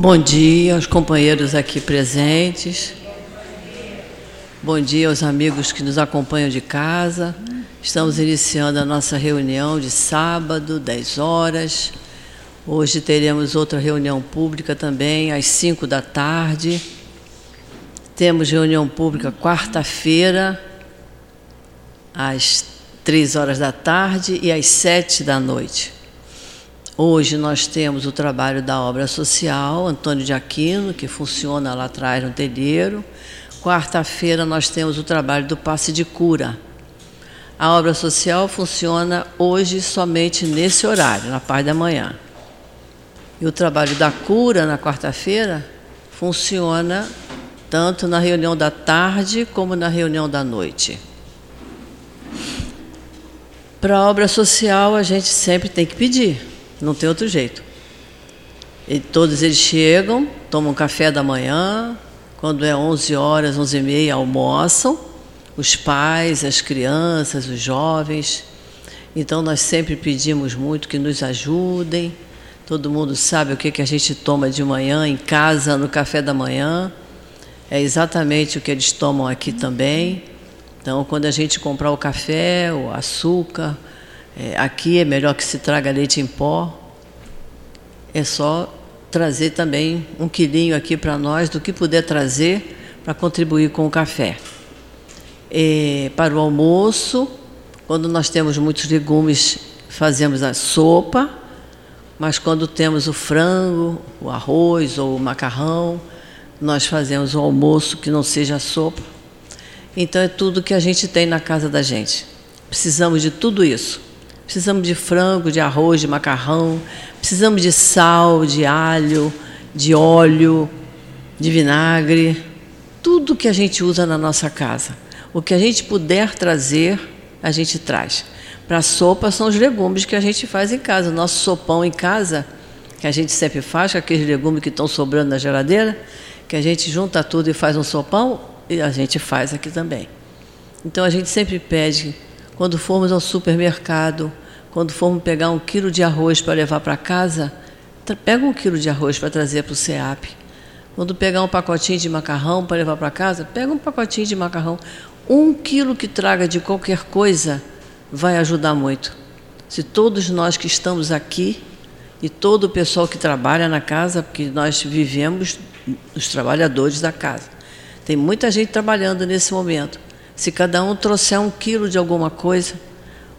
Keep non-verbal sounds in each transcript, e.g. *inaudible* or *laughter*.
Bom dia aos companheiros aqui presentes. Bom dia aos amigos que nos acompanham de casa. Estamos iniciando a nossa reunião de sábado, 10 horas. Hoje teremos outra reunião pública também, às 5 da tarde. Temos reunião pública quarta-feira, às 3 horas da tarde e às 7 da noite. Hoje nós temos o trabalho da obra social, Antônio de Aquino, que funciona lá atrás no telheiro. Quarta-feira nós temos o trabalho do passe de cura. A obra social funciona hoje somente nesse horário, na parte da manhã. E o trabalho da cura na quarta-feira funciona tanto na reunião da tarde como na reunião da noite. Para a obra social, a gente sempre tem que pedir, não tem outro jeito. E todos eles chegam, tomam café da manhã, quando é 11 horas, 11 e meia, almoçam, os pais, as crianças, os jovens. Então, nós sempre pedimos muito que nos ajudem. Todo mundo sabe o que, que a gente toma de manhã em casa, no café da manhã. É exatamente o que eles tomam aqui também. Então, quando a gente comprar o café, o açúcar, é, aqui é melhor que se traga leite em pó. É só trazer também um quilinho aqui para nós do que puder trazer para contribuir com o café. É, para o almoço, quando nós temos muitos legumes, fazemos a sopa, mas quando temos o frango, o arroz ou o macarrão, nós fazemos o almoço que não seja sopa então é tudo que a gente tem na casa da gente. Precisamos de tudo isso. Precisamos de frango, de arroz, de macarrão, precisamos de sal, de alho, de óleo, de vinagre, tudo que a gente usa na nossa casa. O que a gente puder trazer, a gente traz. Para a sopa são os legumes que a gente faz em casa. O nosso sopão em casa, que a gente sempre faz, com aqueles legumes que estão sobrando na geladeira, que a gente junta tudo e faz um sopão, e a gente faz aqui também. Então a gente sempre pede, quando formos ao supermercado, quando formos pegar um quilo de arroz para levar para casa, pega um quilo de arroz para trazer para o SEAP. Quando pegar um pacotinho de macarrão para levar para casa, pega um pacotinho de macarrão. Um quilo que traga de qualquer coisa vai ajudar muito. Se todos nós que estamos aqui e todo o pessoal que trabalha na casa, porque nós vivemos os trabalhadores da casa, tem muita gente trabalhando nesse momento. Se cada um trouxer um quilo de alguma coisa,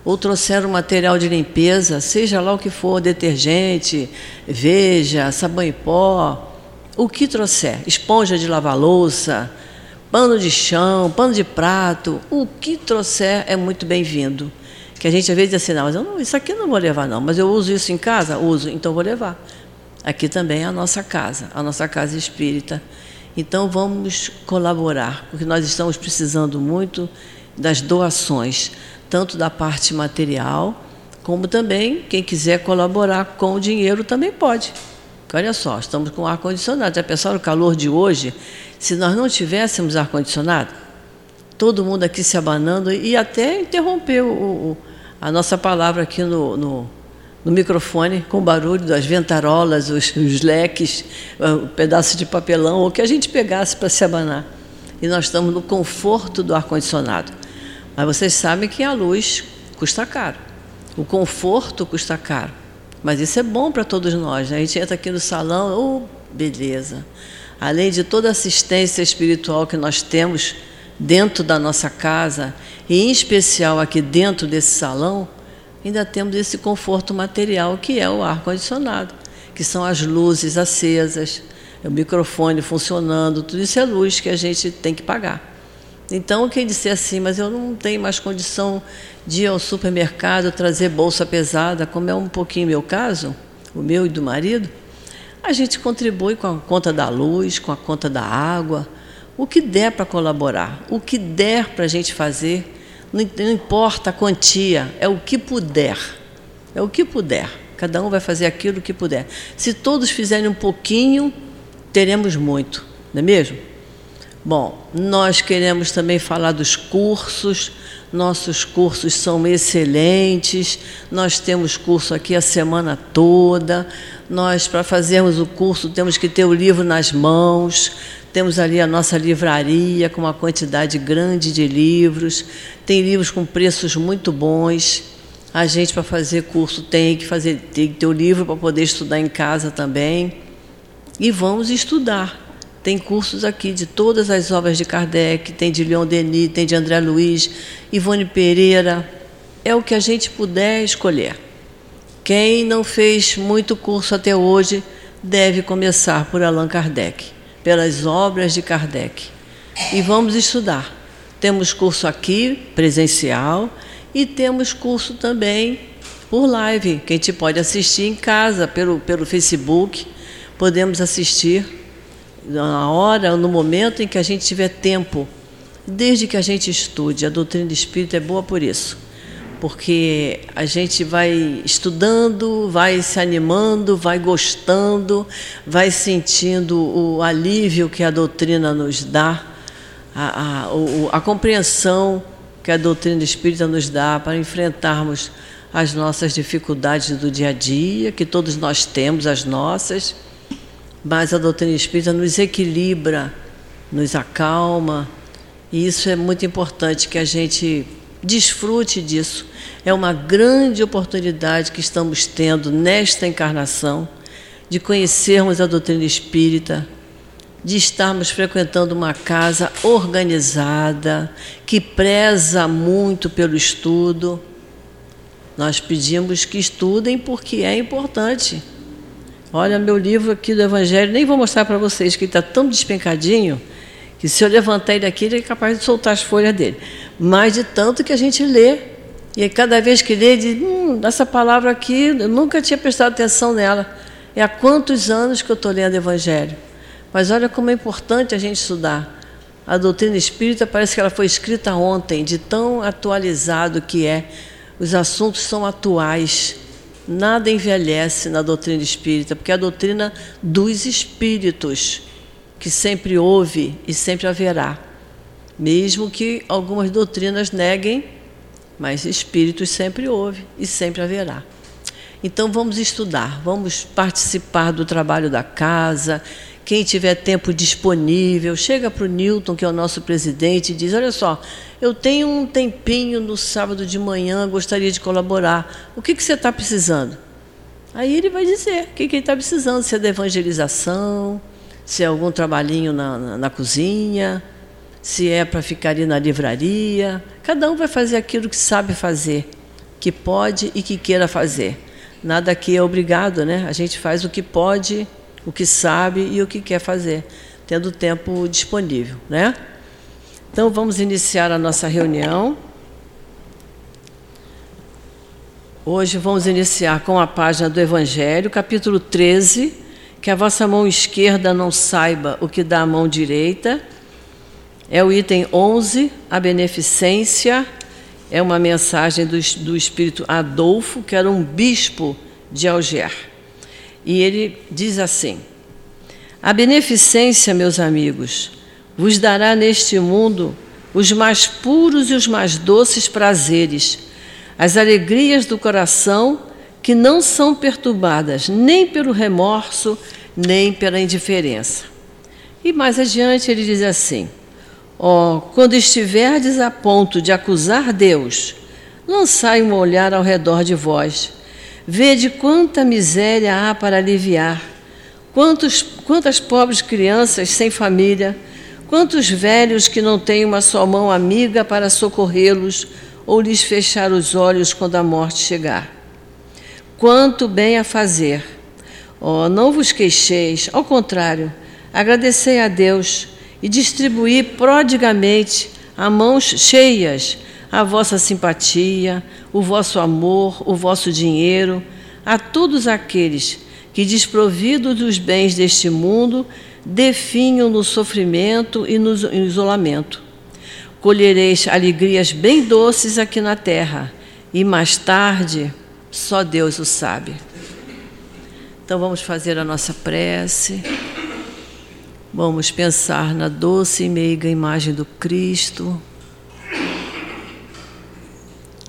ou trouxer um material de limpeza, seja lá o que for, detergente, veja, sabão em pó, o que trouxer, esponja de lavar louça, pano de chão, pano de prato, o que trouxer é muito bem-vindo. Que a gente às vezes diz assim, não, mas eu não, isso aqui eu não vou levar não, mas eu uso isso em casa? Uso, então vou levar. Aqui também é a nossa casa, a nossa casa espírita. Então vamos colaborar, porque nós estamos precisando muito das doações, tanto da parte material, como também quem quiser colaborar com o dinheiro também pode. Olha só, estamos com ar-condicionado. Já pensaram o calor de hoje? Se nós não tivéssemos ar-condicionado, todo mundo aqui se abanando e até interrompeu o, o, a nossa palavra aqui no, no no microfone com o barulho das ventarolas, os, os leques, o pedaço de papelão, o que a gente pegasse para se abanar. E nós estamos no conforto do ar-condicionado. Mas vocês sabem que a luz custa caro. O conforto custa caro. Mas isso é bom para todos nós. Né? A gente entra aqui no salão, oh, beleza. Além de toda a assistência espiritual que nós temos dentro da nossa casa, e em especial aqui dentro desse salão, ainda temos esse conforto material que é o ar-condicionado, que são as luzes acesas, o microfone funcionando, tudo isso é luz que a gente tem que pagar. Então, quem disser assim, mas eu não tenho mais condição de ir ao supermercado trazer bolsa pesada, como é um pouquinho meu caso, o meu e do marido, a gente contribui com a conta da luz, com a conta da água, o que der para colaborar, o que der para a gente fazer não, importa a quantia, é o que puder. É o que puder. Cada um vai fazer aquilo que puder. Se todos fizerem um pouquinho, teremos muito, não é mesmo? Bom, nós queremos também falar dos cursos. Nossos cursos são excelentes. Nós temos curso aqui a semana toda. Nós, para fazermos o curso, temos que ter o livro nas mãos, temos ali a nossa livraria com uma quantidade grande de livros, tem livros com preços muito bons. A gente, para fazer curso, tem que, fazer, tem que ter o livro para poder estudar em casa também. E vamos estudar. Tem cursos aqui de todas as obras de Kardec, tem de Leon Denis, tem de André Luiz, Ivone Pereira. É o que a gente puder escolher. Quem não fez muito curso até hoje deve começar por Allan Kardec, pelas obras de Kardec. E vamos estudar. Temos curso aqui, presencial, e temos curso também por live, que a gente pode assistir em casa, pelo, pelo Facebook. Podemos assistir na hora, no momento em que a gente tiver tempo, desde que a gente estude. A doutrina espírita é boa por isso porque a gente vai estudando, vai se animando, vai gostando, vai sentindo o alívio que a doutrina nos dá, a, a, a compreensão que a doutrina espírita nos dá para enfrentarmos as nossas dificuldades do dia a dia, que todos nós temos as nossas, mas a doutrina espírita nos equilibra, nos acalma, e isso é muito importante que a gente Desfrute disso. É uma grande oportunidade que estamos tendo nesta encarnação de conhecermos a doutrina espírita, de estarmos frequentando uma casa organizada, que preza muito pelo estudo. Nós pedimos que estudem porque é importante. Olha, meu livro aqui do Evangelho, nem vou mostrar para vocês, que está tão despencadinho que se eu levantar ele aqui, ele é capaz de soltar as folhas dele. Mas de tanto que a gente lê, e cada vez que lê, diz, hum, essa palavra aqui, eu nunca tinha prestado atenção nela. É há quantos anos que eu estou lendo Evangelho. Mas olha como é importante a gente estudar. A doutrina espírita parece que ela foi escrita ontem, de tão atualizado que é. Os assuntos são atuais. Nada envelhece na doutrina espírita, porque é a doutrina dos espíritos que sempre houve e sempre haverá, mesmo que algumas doutrinas neguem, mas espíritos sempre houve e sempre haverá. Então vamos estudar, vamos participar do trabalho da casa. Quem tiver tempo disponível, chega para o Newton, que é o nosso presidente, e diz: Olha só, eu tenho um tempinho no sábado de manhã, gostaria de colaborar. O que, que você está precisando? Aí ele vai dizer o que, que ele está precisando: se é da evangelização, se é algum trabalhinho na, na, na cozinha, se é para ficar ali na livraria. Cada um vai fazer aquilo que sabe fazer, que pode e que queira fazer. Nada aqui é obrigado, né? A gente faz o que pode, o que sabe e o que quer fazer, tendo tempo disponível, né? Então vamos iniciar a nossa reunião. Hoje vamos iniciar com a página do Evangelho, capítulo 13 que a vossa mão esquerda não saiba o que dá a mão direita. É o item 11, a beneficência. É uma mensagem do, do espírito Adolfo, que era um bispo de Alger. E ele diz assim: A beneficência, meus amigos, vos dará neste mundo os mais puros e os mais doces prazeres, as alegrias do coração que não são perturbadas nem pelo remorso, nem pela indiferença. E mais adiante ele diz assim: Ó, oh, quando estiverdes a ponto de acusar Deus, lançai um olhar ao redor de vós. Vede quanta miséria há para aliviar, quantos, quantas pobres crianças sem família, quantos velhos que não têm uma só mão amiga para socorrê-los ou lhes fechar os olhos quando a morte chegar. Quanto bem a fazer. Oh, não vos queixeis, ao contrário, agradecei a Deus e distribuí prodigamente a mãos cheias a vossa simpatia, o vosso amor, o vosso dinheiro, a todos aqueles que, desprovidos dos bens deste mundo, definham no sofrimento e no isolamento. Colhereis alegrias bem doces aqui na terra, e mais tarde só Deus o sabe. Então vamos fazer a nossa prece. Vamos pensar na doce e meiga imagem do Cristo.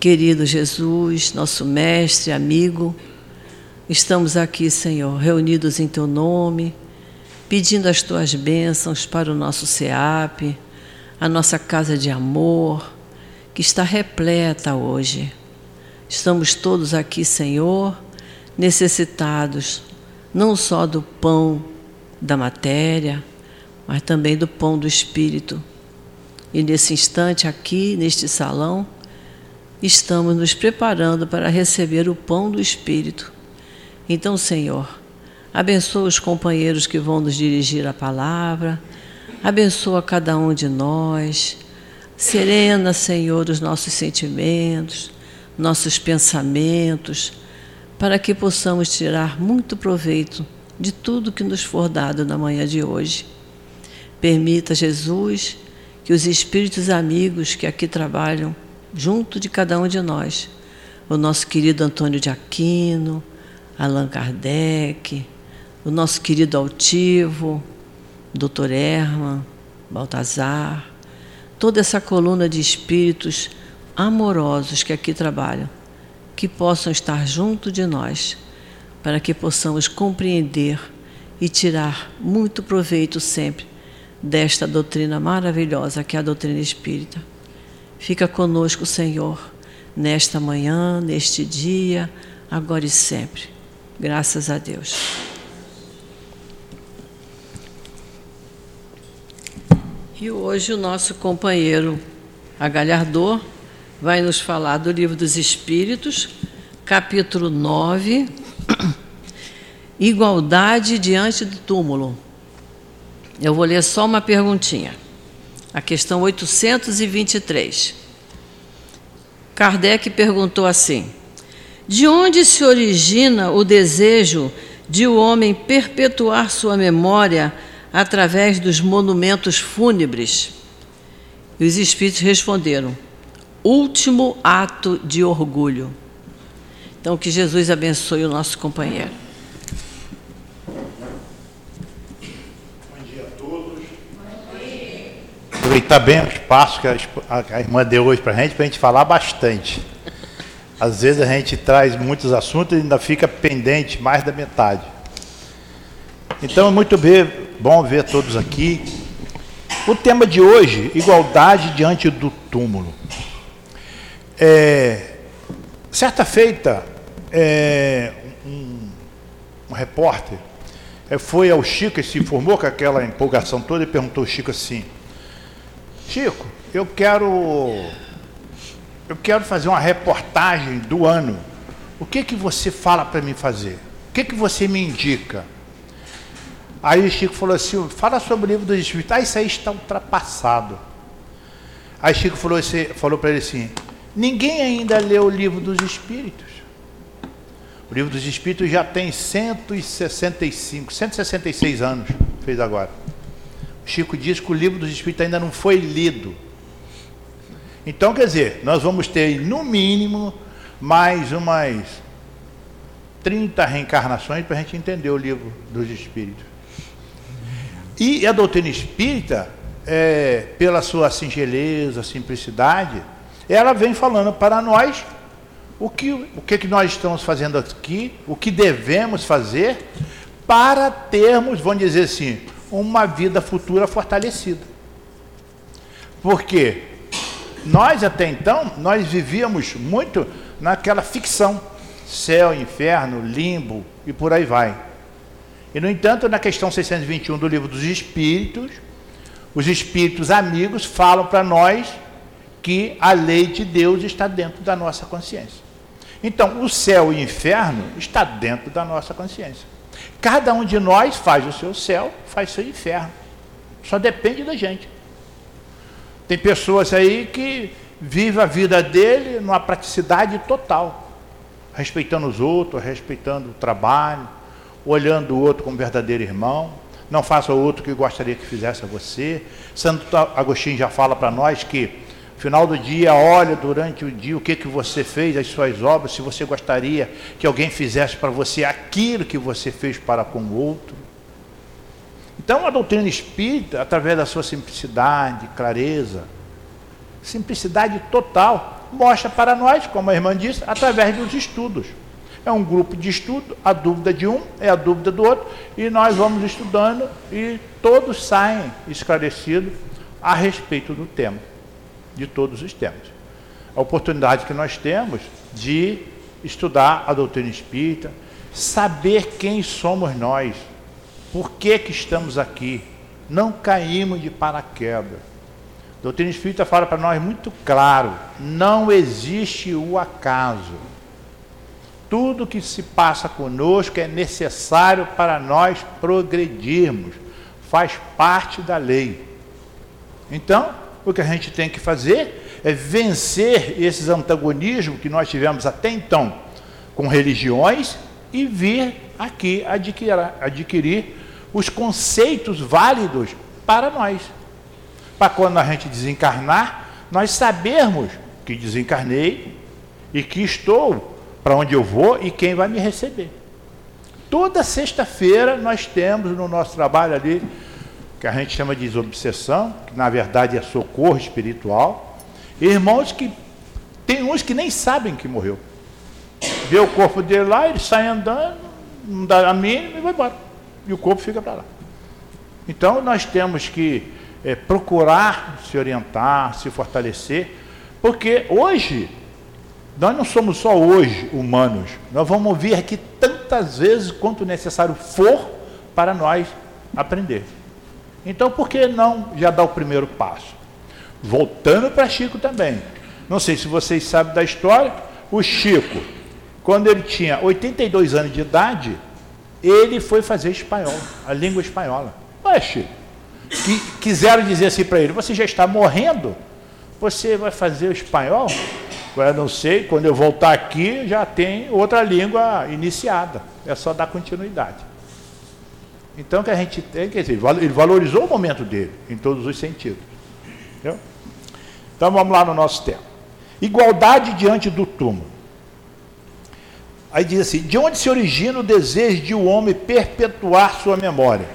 Querido Jesus, nosso mestre, amigo, Estamos aqui, Senhor, reunidos em Teu nome, pedindo as Tuas bênçãos para o nosso SEAP, a nossa casa de amor, que está repleta hoje. Estamos todos aqui, Senhor, necessitados não só do pão da matéria, mas também do pão do Espírito. E nesse instante, aqui, neste salão, estamos nos preparando para receber o pão do Espírito. Então, Senhor, abençoa os companheiros que vão nos dirigir a palavra, abençoa cada um de nós, serena, Senhor, os nossos sentimentos, nossos pensamentos, para que possamos tirar muito proveito de tudo que nos for dado na manhã de hoje. Permita, Jesus, que os espíritos amigos que aqui trabalham junto de cada um de nós, o nosso querido Antônio de Aquino, Allan Kardec, o nosso querido Altivo, Dr. Herman, Baltazar, toda essa coluna de espíritos amorosos que aqui trabalham, que possam estar junto de nós, para que possamos compreender e tirar muito proveito sempre desta doutrina maravilhosa que é a doutrina espírita. Fica conosco, Senhor, nesta manhã, neste dia, agora e sempre. Graças a Deus. E hoje o nosso companheiro Agalhardor vai nos falar do Livro dos Espíritos, capítulo 9, Igualdade diante do túmulo. Eu vou ler só uma perguntinha. A questão 823. Kardec perguntou assim: De onde se origina o desejo de o homem perpetuar sua memória através dos monumentos fúnebres? E os espíritos responderam: Último ato de orgulho. Então, que Jesus abençoe o nosso companheiro. Aproveitar bem o espaço que a, irmã deu hoje para a gente, para a gente falar bastante. Às vezes a gente traz muitos assuntos e ainda fica pendente mais da metade. Então é muito bom ver todos aqui. O tema de hoje, igualdade diante do túmulo. É, certa feita, é, um, um, repórter é, foi ao Chico e se informou com aquela empolgação toda e perguntou ao Chico assim: Chico, eu quero eu quero fazer uma reportagem do ano. O que que você fala para mim fazer? O que que você me indica? Aí o Chico falou assim: fala sobre o livro dos Espíritos. Ah, isso aí está ultrapassado. Aí Chico falou, assim, falou para ele assim: ninguém ainda leu o livro dos Espíritos. O livro dos Espíritos já tem 165, 166 anos, fez agora. Chico diz que o livro dos Espíritos ainda não foi lido. Então, quer dizer, nós vamos ter, no mínimo, mais umas 30 reencarnações para a gente entender o livro dos Espíritos. E a doutrina espírita, é, pela sua singeleza, simplicidade, ela vem falando para nós o que, o que, que nós estamos fazendo aqui, o que devemos fazer para termos, vamos dizer assim, uma vida futura fortalecida. Porque nós até então, nós vivíamos muito naquela ficção, céu, inferno, limbo e por aí vai. E no entanto, na questão 621 do livro dos Espíritos, os espíritos amigos falam para nós que a lei de Deus está dentro da nossa consciência. Então, o céu e o inferno está dentro da nossa consciência. Cada um de nós faz o seu céu, faz o seu inferno. Só depende da gente. Tem pessoas aí que vivem a vida dele numa praticidade total, respeitando os outros, respeitando o trabalho, olhando o outro como verdadeiro irmão. Não faça o outro que gostaria que fizesse a você. Santo Agostinho já fala para nós que Final do dia, olha durante o dia o que, que você fez, as suas obras, se você gostaria que alguém fizesse para você aquilo que você fez para com o outro. Então, a doutrina espírita, através da sua simplicidade, clareza, simplicidade total, mostra para nós, como a irmã disse, através dos estudos. É um grupo de estudo, a dúvida de um é a dúvida do outro, e nós vamos estudando e todos saem esclarecidos a respeito do tema, de todos os temas. A oportunidade que nós temos de estudar a doutrina espírita, saber quem somos nós, por que, que estamos aqui, não caímos de paraquedas. A doutrina espírita fala para nós muito claro: não existe o acaso. Tudo que se passa conosco é necessário para nós progredirmos, faz parte da lei. Então, o que a gente tem que fazer é vencer esses antagonismos que nós tivemos até então com religiões e vir aqui adquirir, adquirir os conceitos válidos para nós. Para quando a gente desencarnar, nós sabermos que desencarnei e que estou para onde eu vou e quem vai me receber. Toda sexta-feira nós temos no nosso trabalho ali, que a gente chama de desobsessão, que na verdade é socorro espiritual, irmãos que tem uns que nem sabem que morreu. Vê o corpo dele lá, ele sai andando, não dá a mínima e vai embora. E o corpo fica para lá. Então nós temos que é, procurar se orientar, se fortalecer, porque hoje nós não somos só hoje humanos, nós vamos vir aqui tantas vezes quanto necessário for para nós aprender. Então, por que não já dar o primeiro passo? Voltando para Chico também. Não sei se vocês sabem da história, o Chico, quando ele tinha 82 anos de idade, ele foi fazer espanhol, a língua espanhola. Ué, Chico, que quiseram dizer assim para ele: você já está morrendo, você vai fazer o espanhol? Agora não sei, quando eu voltar aqui já tem outra língua iniciada. É só dar continuidade. Então que a gente tem, quer dizer, ele valorizou o momento dele, em todos os sentidos. Entendeu? Então vamos lá no nosso tema. Igualdade diante do túmulo. Aí diz assim: de onde se origina o desejo de o um homem perpetuar sua memória?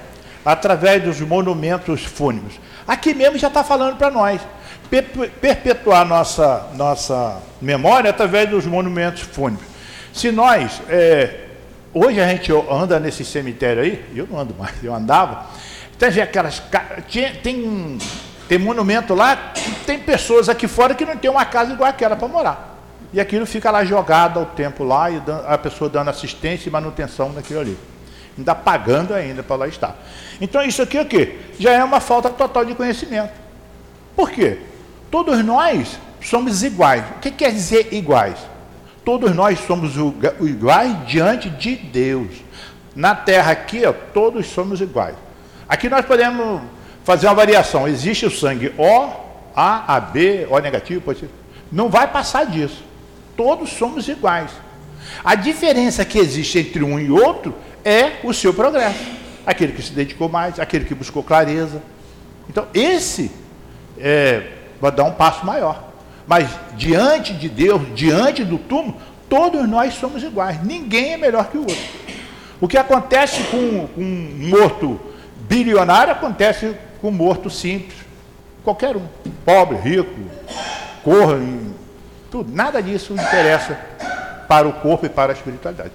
Através dos monumentos fúnebres. Aqui mesmo já está falando para nós perpetuar nossa, nossa memória através dos monumentos fúnebres. Se nós, é, hoje a gente anda nesse cemitério aí, eu não ando mais, eu andava, tem aquelas. Tem, tem monumento lá, tem pessoas aqui fora que não tem uma casa igual aquela para morar. E aquilo fica lá jogado ao tempo lá, e a pessoa dando assistência e manutenção naquilo ali. Ainda pagando ainda para lá estar. Então isso aqui é o quê? Já é uma falta total de conhecimento. Por quê? Todos nós somos iguais. O que quer dizer iguais? Todos nós somos iguais diante de Deus. Na terra aqui, ó, todos somos iguais. Aqui nós podemos fazer uma variação. Existe o sangue O, A, AB, O negativo, positivo. Não vai passar disso. Todos somos iguais. A diferença que existe entre um e outro é o seu progresso. Aquele que se dedicou mais, aquele que buscou clareza. Então, esse é, vai dar um passo maior. Mas diante de Deus, diante do túmulo, todos nós somos iguais. Ninguém é melhor que o outro. O que acontece com um morto bilionário acontece com um morto simples. Qualquer um. Pobre, rico, corra, tudo. Nada disso interessa para o corpo e para a espiritualidade.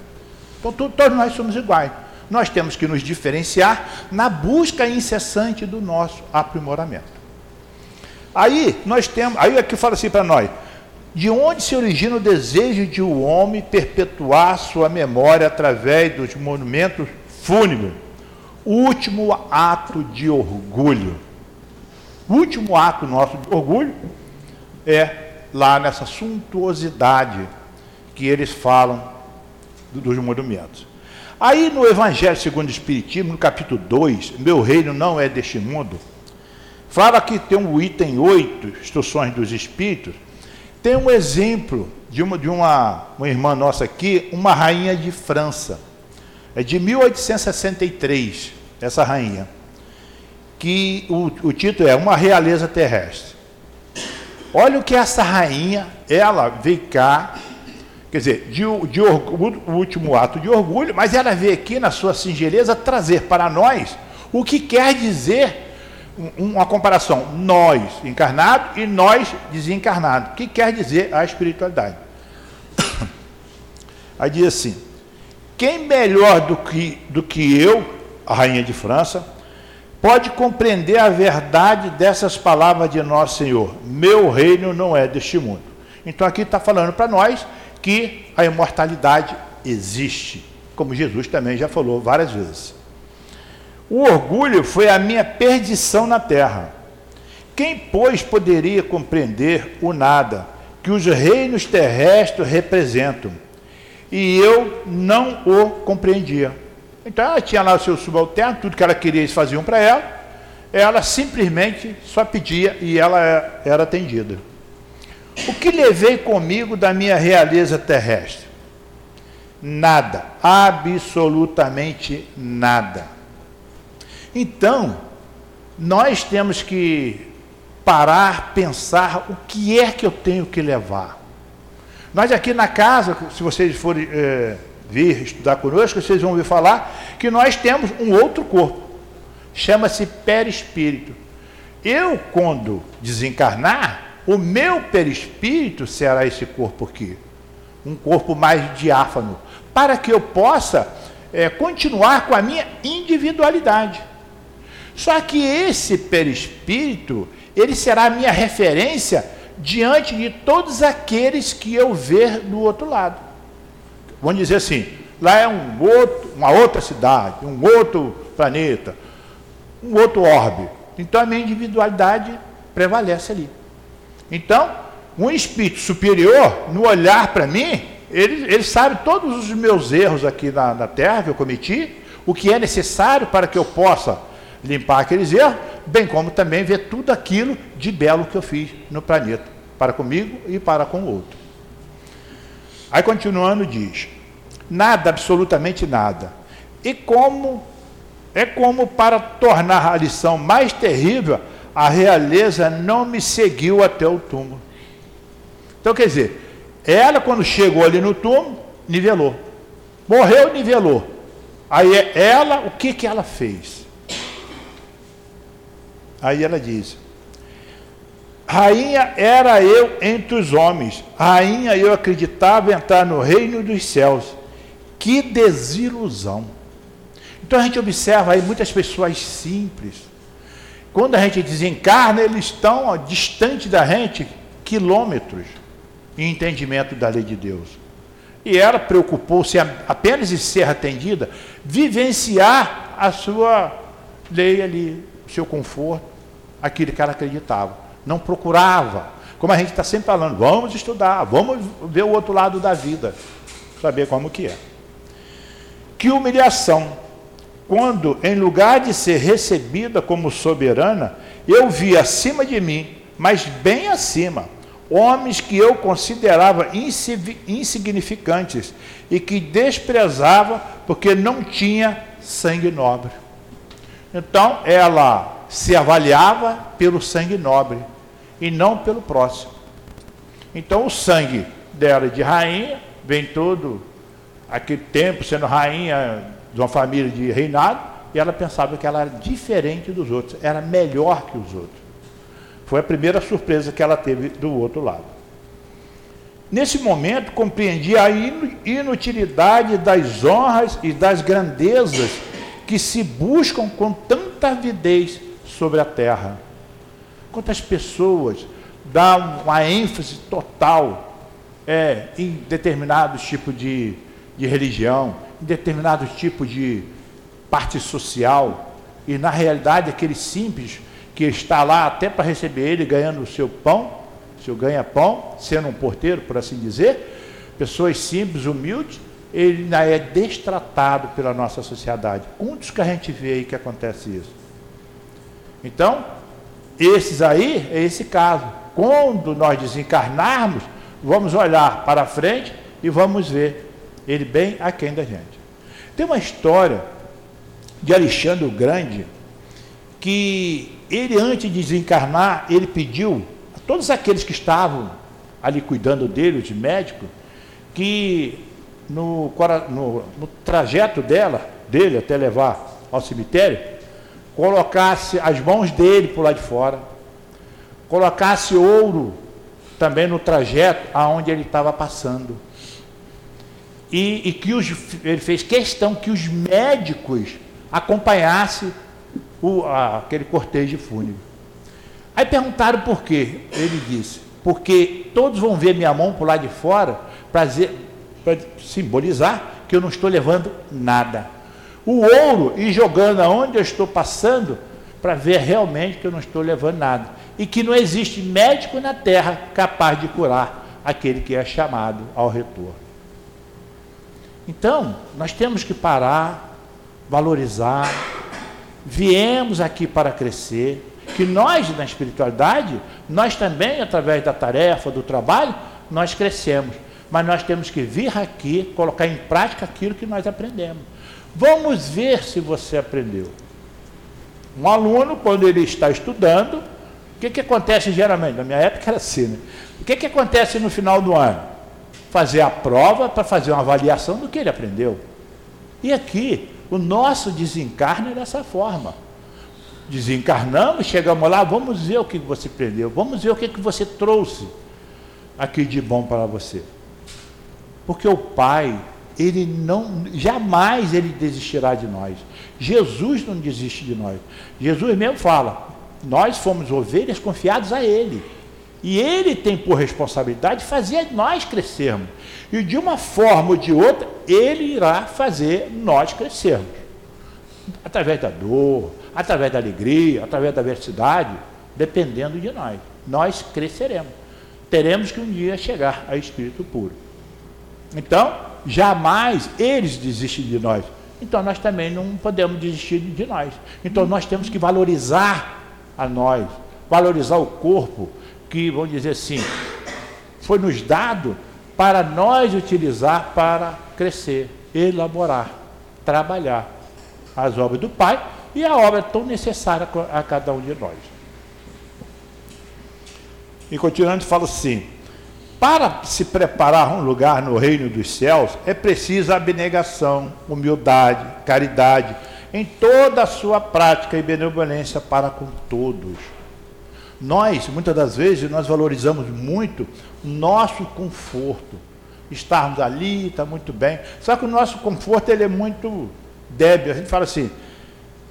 Então todos nós somos iguais. Nós temos que nos diferenciar na busca incessante do nosso aprimoramento. Aí nós temos, aí aqui fala assim para nós: de onde se origina o desejo de o um homem perpetuar sua memória através dos monumentos fúnebres? O último ato de orgulho. O último ato nosso de orgulho é lá nessa suntuosidade que eles falam dos monumentos. Aí no Evangelho segundo o Espiritismo, no capítulo 2, meu reino não é deste mundo, Fala que tem um item 8, instruções dos espíritos. Tem um exemplo de uma, de uma, uma irmã nossa aqui, uma rainha de França. É de 1863, essa rainha. Que o, o título é Uma Realeza Terrestre. Olha o que essa rainha, ela veio cá, quer dizer, de, de orgulho, o último ato de orgulho, mas ela veio aqui na sua singeleza trazer para nós o que quer dizer uma comparação, nós encarnados e nós desencarnados. O que quer dizer a espiritualidade? *coughs* Aí diz assim: quem melhor do que, do que eu, a rainha de França, pode compreender a verdade dessas palavras de nosso Senhor? Meu reino não é deste mundo. Então aqui está falando para nós que a imortalidade existe, como Jesus também já falou várias vezes. O orgulho foi a minha perdição na terra. Quem, pois, poderia compreender o nada que os reinos terrestres representam? E eu não o compreendia. Então ela tinha lá o seu subalterno, tudo que ela queria eles faziam para ela, ela simplesmente só pedia e ela era atendida. O que levei comigo da minha realeza terrestre? Nada, absolutamente nada. Então, nós temos que parar, pensar o que é que eu tenho que levar. Nós aqui na casa, se vocês forem é, vir estudar conosco, vocês vão ouvir falar que nós temos um outro corpo. Chama-se perispírito. Eu, quando desencarnar, o meu perispírito será esse corpo aqui. Um corpo mais diáfano. Para que eu possa é, continuar com a minha individualidade. Só que esse perispírito, ele será a minha referência diante de todos aqueles que eu ver do outro lado. Vamos dizer assim, lá é um outro, uma outra cidade, um outro planeta, um outro orbe. Então a minha individualidade prevalece ali. Então, um espírito superior, no olhar para mim, ele, ele sabe todos os meus erros aqui na, na Terra que eu cometi, o que é necessário para que eu possa limpar aqueles erros, bem como também ver tudo aquilo de belo que eu fiz no planeta, para comigo e para com o outro. Aí continuando diz: nada, absolutamente nada. E como é como para tornar a lição mais terrível, a realeza não me seguiu até o túmulo. Então quer dizer, ela quando chegou ali no túmulo, nivelou. Morreu, nivelou. Aí ela, o que que ela fez? Aí ela diz: Rainha era eu entre os homens, rainha eu acreditava entrar no reino dos céus. Que desilusão. Então a gente observa aí muitas pessoas simples. Quando a gente desencarna, eles estão ó, distante da gente quilômetros em entendimento da lei de Deus. E ela preocupou-se apenas em ser atendida, vivenciar a sua lei ali, seu conforto aquilo que ela acreditava. Não procurava. Como a gente está sempre falando, vamos estudar, vamos ver o outro lado da vida, saber como que é. Que humilhação, quando em lugar de ser recebida como soberana, eu vi acima de mim, mas bem acima, homens que eu considerava insignificantes e que desprezava porque não tinha sangue nobre. Então ela se avaliava pelo sangue nobre e não pelo próximo. Então o sangue dela de rainha vem todo aquele tempo sendo rainha de uma família de reinado e ela pensava que ela era diferente dos outros, era melhor que os outros. Foi a primeira surpresa que ela teve do outro lado. Nesse momento, compreendi a inutilidade das honras e das grandezas que se buscam com tanta avidez sobre a terra. Quantas pessoas dão uma ênfase total é, em determinados tipos de, de religião, em determinados tipos de parte social, e na realidade aquele simples que está lá até para receber ele ganhando o seu pão, seu ganha-pão, sendo um porteiro, por assim dizer, pessoas simples, humildes, ele ainda é destratado pela nossa sociedade. Quantos que a gente vê aí que acontece isso? Então, esses aí é esse caso. Quando nós desencarnarmos, vamos olhar para frente e vamos ver ele bem aquém da gente. Tem uma história de Alexandre o Grande que ele antes de desencarnar, ele pediu a todos aqueles que estavam ali cuidando dele, os médicos, que no, no, no trajeto dela, dele até levar ao cemitério, colocasse as mãos dele por lá de fora, colocasse ouro também no trajeto aonde ele estava passando. e, e que os, ele fez questão que os médicos acompanhassem o, a, aquele cortejo fúnebre. Aí perguntaram por quê. Ele disse: porque todos vão ver minha mão por lá de fora para simbolizar que eu não estou levando nada. O ouro e jogando aonde eu estou passando para ver realmente que eu não estou levando nada. E que não existe médico na terra capaz de curar aquele que é chamado ao retorno. Então, nós temos que parar, valorizar. Viemos aqui para crescer. Que nós, na espiritualidade, nós também, através da tarefa, do trabalho, nós crescemos. Mas nós temos que vir aqui, colocar em prática aquilo que nós aprendemos. Vamos ver se você aprendeu. Um aluno, quando ele está estudando, o que, que acontece geralmente? Na minha época era assim, né? O que, que acontece no final do ano? fazer a prova para fazer uma avaliação do que ele aprendeu. E aqui, o nosso desencarne é dessa forma. Desencarnamos, chegamos lá, vamos ver o que você aprendeu, vamos ver o que você trouxe aqui de bom para você. Porque o Pai, ele não, jamais ele desistirá de nós. Jesus não desiste de nós. Jesus mesmo fala: nós fomos ovelhas confiadas a Ele. E ele tem por responsabilidade fazer nós crescermos. E de uma forma ou de outra, ele irá fazer nós crescermos. Através da dor, através da alegria, através da adversidade, dependendo de nós. Nós cresceremos. Teremos que um dia chegar a espírito puro. Então, jamais eles desistem de nós. Então, nós também não podemos desistir de nós. Então, nós temos que valorizar a nós, valorizar o corpo, que, vamos dizer assim, foi nos dado para nós utilizar para crescer, elaborar, trabalhar as obras do Pai e a obra tão necessária a cada um de nós. E continuando, fala assim: para se preparar um lugar no reino dos céus, é preciso abnegação, humildade, caridade, em toda a sua prática e benevolência para com todos nós, muitas das vezes, nós valorizamos muito o nosso conforto. Estarmos ali, está muito bem. Só que o nosso conforto ele é muito débil. A gente fala assim,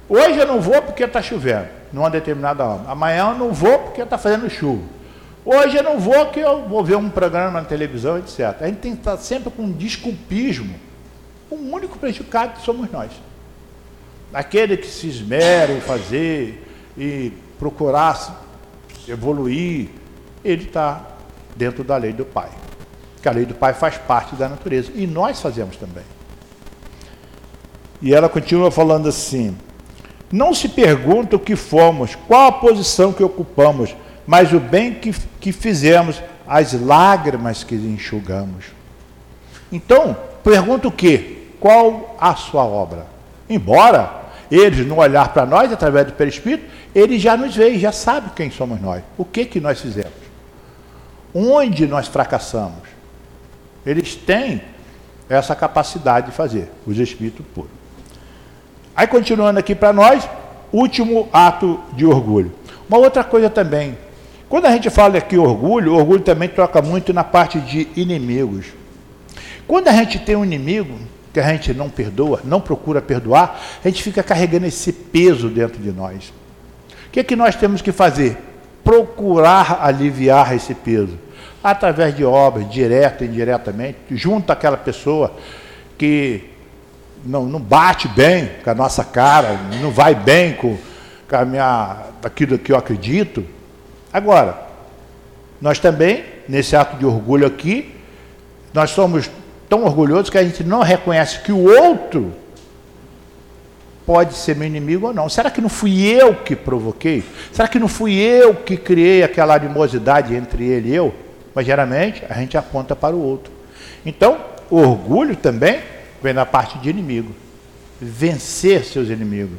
hoje eu não vou porque está chovendo, numa determinada hora. Amanhã eu não vou porque está fazendo chuva. Hoje eu não vou porque eu vou ver um programa na televisão, etc. A gente tem que estar sempre com um desculpismo. O único prejudicado somos nós. Aquele que se esmera em fazer e procurar evoluir, ele está dentro da lei do Pai. Que a lei do Pai faz parte da natureza. E nós fazemos também. E ela continua falando assim: Não se pergunta o que fomos, qual a posição que ocupamos, mas o bem que, que fizemos, as lágrimas que enxugamos. Então, pergunta o que? Qual a sua obra? Embora eles, no olhar para nós, através do perispírito, ele já nos vê, já sabe quem somos nós, o que, que nós fizemos, onde nós fracassamos. Eles têm essa capacidade de fazer, os espíritos puros. Aí, continuando aqui para nós, último ato de orgulho. Uma outra coisa também, quando a gente fala aqui orgulho, orgulho também troca muito na parte de inimigos. Quando a gente tem um inimigo, que a gente não perdoa, não procura perdoar, a gente fica carregando esse peso dentro de nós. O que, é que nós temos que fazer? Procurar aliviar esse peso. Através de obras, direta e indiretamente, junto àquela pessoa que não, não bate bem com a nossa cara, não vai bem com, com a minha, aquilo que eu acredito. Agora, nós também, nesse ato de orgulho aqui, nós somos tão orgulhosos que a gente não reconhece que o outro pode ser meu inimigo ou não. Será que não fui eu que provoquei? Será que não fui eu que criei aquela animosidade entre ele e eu? Mas geralmente a gente aponta para o outro. Então, o orgulho também vem da parte de inimigo. Vencer seus inimigos.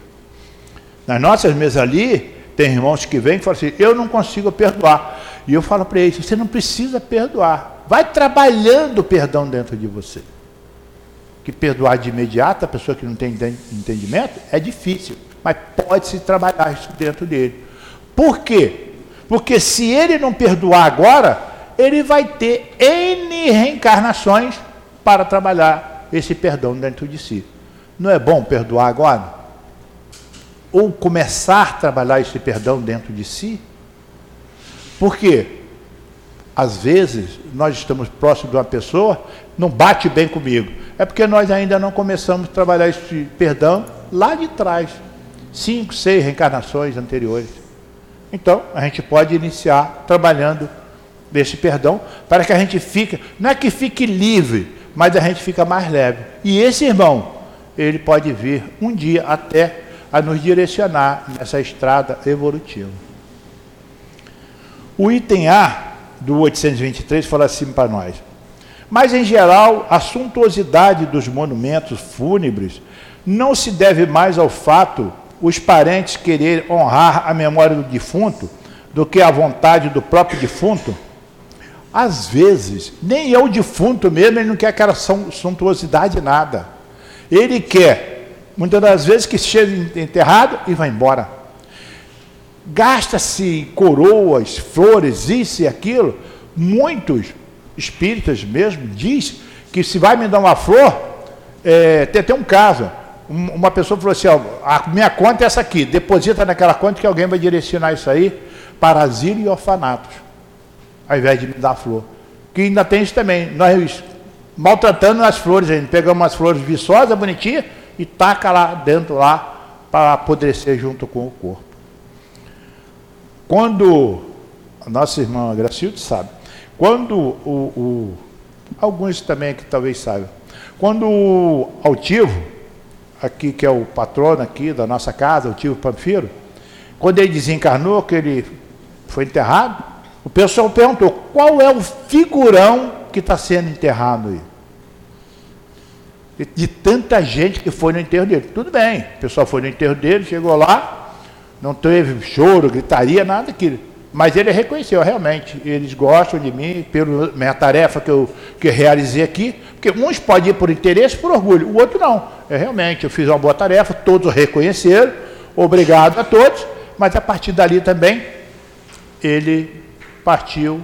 Nas nossas mesas ali, tem irmãos que vêm e falam assim: Eu não consigo perdoar. E eu falo para eles: Você não precisa perdoar. Vai trabalhando o perdão dentro de você que perdoar de imediato a pessoa que não tem entendimento é difícil, mas pode-se trabalhar isso dentro dele. Por quê? Porque se ele não perdoar agora, ele vai ter N reencarnações para trabalhar esse perdão dentro de si. Não é bom perdoar agora? Ou começar a trabalhar esse perdão dentro de si? Porque, às vezes, nós estamos próximos de uma pessoa, não bate bem comigo. É porque nós ainda não começamos a trabalhar esse perdão lá de trás cinco, seis reencarnações anteriores. Então, a gente pode iniciar trabalhando desse perdão para que a gente fique, não é que fique livre, mas a gente fica mais leve. E esse irmão, ele pode vir um dia até a nos direcionar nessa estrada evolutiva. O item A do 823 fala assim para nós. Mas, em geral, a suntuosidade dos monumentos fúnebres não se deve mais ao fato os parentes querer honrar a memória do defunto do que a vontade do próprio defunto? Às vezes, nem é o defunto mesmo, ele não quer aquela suntuosidade nada. Ele quer, muitas das vezes, que seja enterrado e vá embora. Gasta-se coroas, flores, isso e aquilo. Muitos espíritas mesmo diz que se vai me dar uma flor, é, tem até um caso uma pessoa falou assim, ó, a minha conta é essa aqui, deposita naquela conta que alguém vai direcionar isso aí para asilo e orfanatos, ao invés de me dar flor. Que ainda tem isso também, nós maltratando as flores, a gente pegamos umas flores viçosas, bonitinhas, e taca lá dentro lá para apodrecer junto com o corpo. Quando, a nossa irmã Gracilde sabe, quando o, o alguns também que talvez saibam, quando o altivo aqui que é o patrono aqui da nossa casa, o tio Panfiro, quando ele desencarnou, que ele foi enterrado, o pessoal perguntou, qual é o figurão que está sendo enterrado aí? De tanta gente que foi no enterro dele. Tudo bem, o pessoal foi no enterro dele, chegou lá, não teve choro, gritaria, nada daquilo. Mas ele reconheceu, realmente, eles gostam de mim, pela minha tarefa que eu, que eu realizei aqui, porque uns podem ir por interesse, por orgulho, o outro não. É, realmente, eu fiz uma boa tarefa, todos reconheceram, obrigado a todos, mas a partir dali também, ele partiu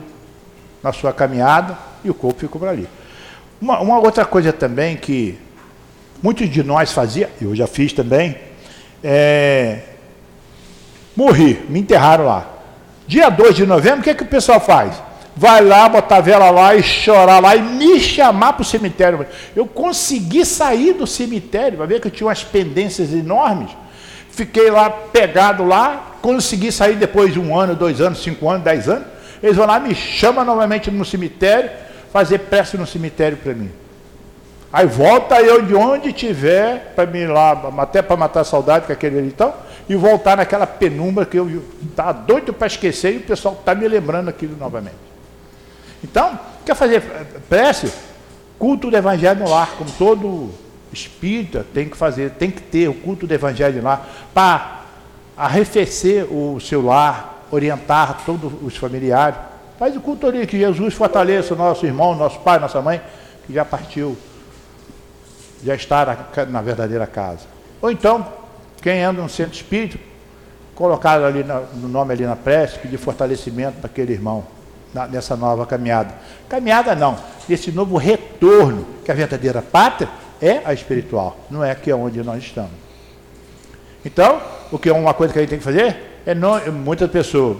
na sua caminhada e o corpo ficou por ali. Uma, uma outra coisa também que muitos de nós faziam, eu já fiz também, é, morri, me enterraram lá. Dia 2 de novembro, o que, é que o pessoal faz? Vai lá, botar a vela lá e chorar lá e me chamar para o cemitério. Eu consegui sair do cemitério, vai ver que eu tinha umas pendências enormes. Fiquei lá pegado lá, consegui sair depois de um ano, dois anos, cinco anos, dez anos. Eles vão lá, me chamam novamente no cemitério, fazer prece no cemitério para mim. Aí volta eu de onde tiver, para me lá, até para matar a saudade com aquele então e voltar naquela penumbra que eu estava doido para esquecer e o pessoal está me lembrando aquilo novamente. Então, quer fazer prece? Culto do Evangelho no lar, como todo espírita tem que fazer, tem que ter o culto do Evangelho lar, para arrefecer o seu lar, orientar todos os familiares. Faz o culto ali, que Jesus fortaleça o nosso irmão, nosso pai, nossa mãe, que já partiu, já está na, na verdadeira casa. Ou então, quem anda no centro espírita, colocar ali no nome ali na prece, pedir fortalecimento para aquele irmão na, nessa nova caminhada. Caminhada não, esse novo retorno, que a verdadeira pátria é a espiritual, não é aqui onde nós estamos. Então, o que é uma coisa que a gente tem que fazer é não, muitas pessoas,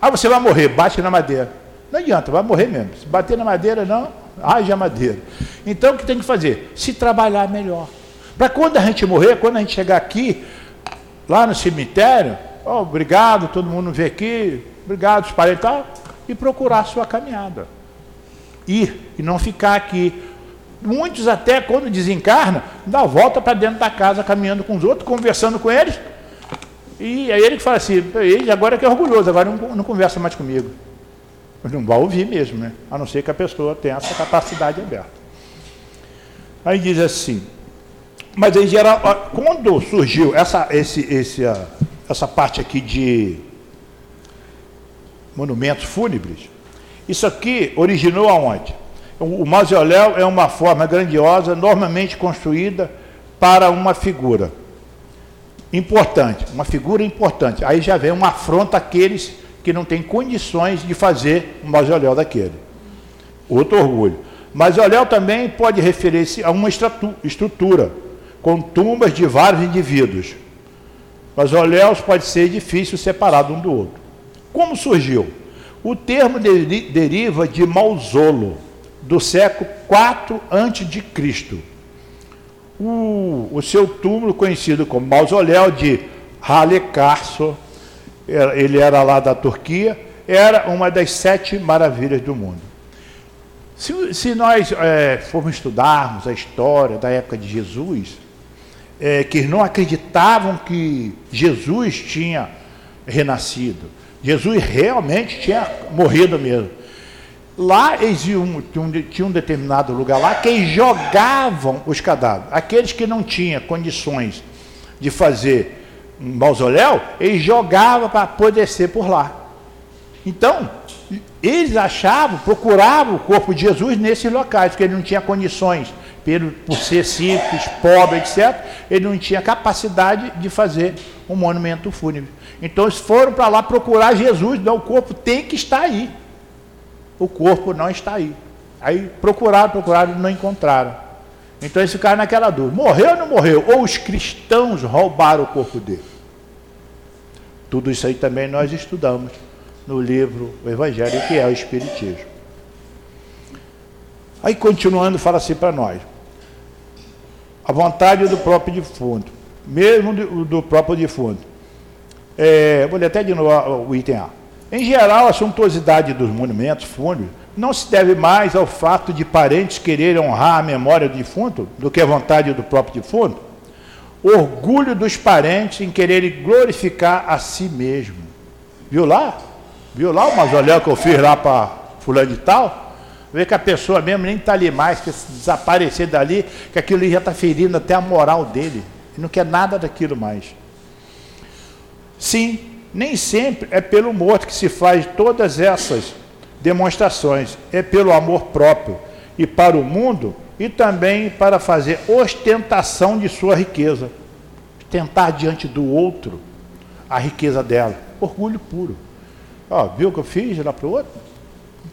ah, você vai morrer, bate na madeira. Não adianta, vai morrer mesmo. Se bater na madeira, não, haja madeira. Então, o que tem que fazer? Se trabalhar melhor. Para quando a gente morrer, quando a gente chegar aqui, lá no cemitério, oh, obrigado, todo mundo vê aqui, obrigado, os parentes e tal, e procurar a sua caminhada. Ir e não ficar aqui. Muitos até quando desencarnam, dá volta para dentro da casa, caminhando com os outros, conversando com eles. E aí ele fala assim, ele agora que é orgulhoso, agora não, não conversa mais comigo. Não vai ouvir mesmo, né? A não ser que a pessoa tenha essa capacidade aberta. Aí diz assim, mas em geral, quando surgiu essa, esse, esse, essa parte aqui de monumentos fúnebres, isso aqui originou aonde? O mausoléu é uma forma grandiosa, normalmente construída para uma figura importante, uma figura importante. Aí já vem uma afronta àqueles que não têm condições de fazer um mausoléu daquele. Outro orgulho. Mausoléu também pode referir-se a uma estrutura com tumbas de vários indivíduos. Mausoléus pode ser edifício separado um do outro. Como surgiu? O termo deriva de mausolo, do século 4 a.C. O, o seu túmulo, conhecido como mausoléu de Halekarso, ele era lá da Turquia, era uma das sete maravilhas do mundo. Se, se nós é, formos estudarmos a história da época de Jesus, é, que não acreditavam que Jesus tinha renascido, Jesus realmente tinha morrido mesmo. Lá existia um, tinha um determinado lugar lá que jogavam os cadáveres. Aqueles que não tinham condições de fazer um mausoléu, eles jogavam para poder ser por lá. Então, eles achavam, procuravam o corpo de Jesus nesses locais, porque ele não tinha condições, por ser simples, pobre, etc., ele não tinha capacidade de fazer um monumento fúnebre. Então eles foram para lá procurar Jesus, não, o corpo tem que estar aí. O corpo não está aí. Aí procuraram, procuraram não encontraram. Então eles ficaram naquela dúvida: morreu ou não morreu? Ou os cristãos roubaram o corpo dele? Tudo isso aí também nós estudamos no livro O Evangelho, que é o Espiritismo. Aí continuando, fala assim para nós: a vontade do próprio defunto, mesmo do, do próprio defunto. É, vou ler até de novo o item A. Em geral, a suntuosidade dos monumentos fúnebres não se deve mais ao fato de parentes quererem honrar a memória do defunto do que a vontade do próprio defunto. Orgulho dos parentes em quererem glorificar a si mesmo. Viu lá? Viu lá o mausoléu que eu fiz lá para fulano de tal? Vê que a pessoa mesmo nem está ali mais, que se desaparecer dali, que aquilo já está ferindo até a moral dele. Ele não quer nada daquilo mais. Sim, nem sempre é pelo morto que se faz todas essas demonstrações, é pelo amor próprio e para o mundo e também para fazer ostentação de sua riqueza. Tentar diante do outro a riqueza dela. Orgulho puro. Ó, viu o que eu fiz lá para o outro?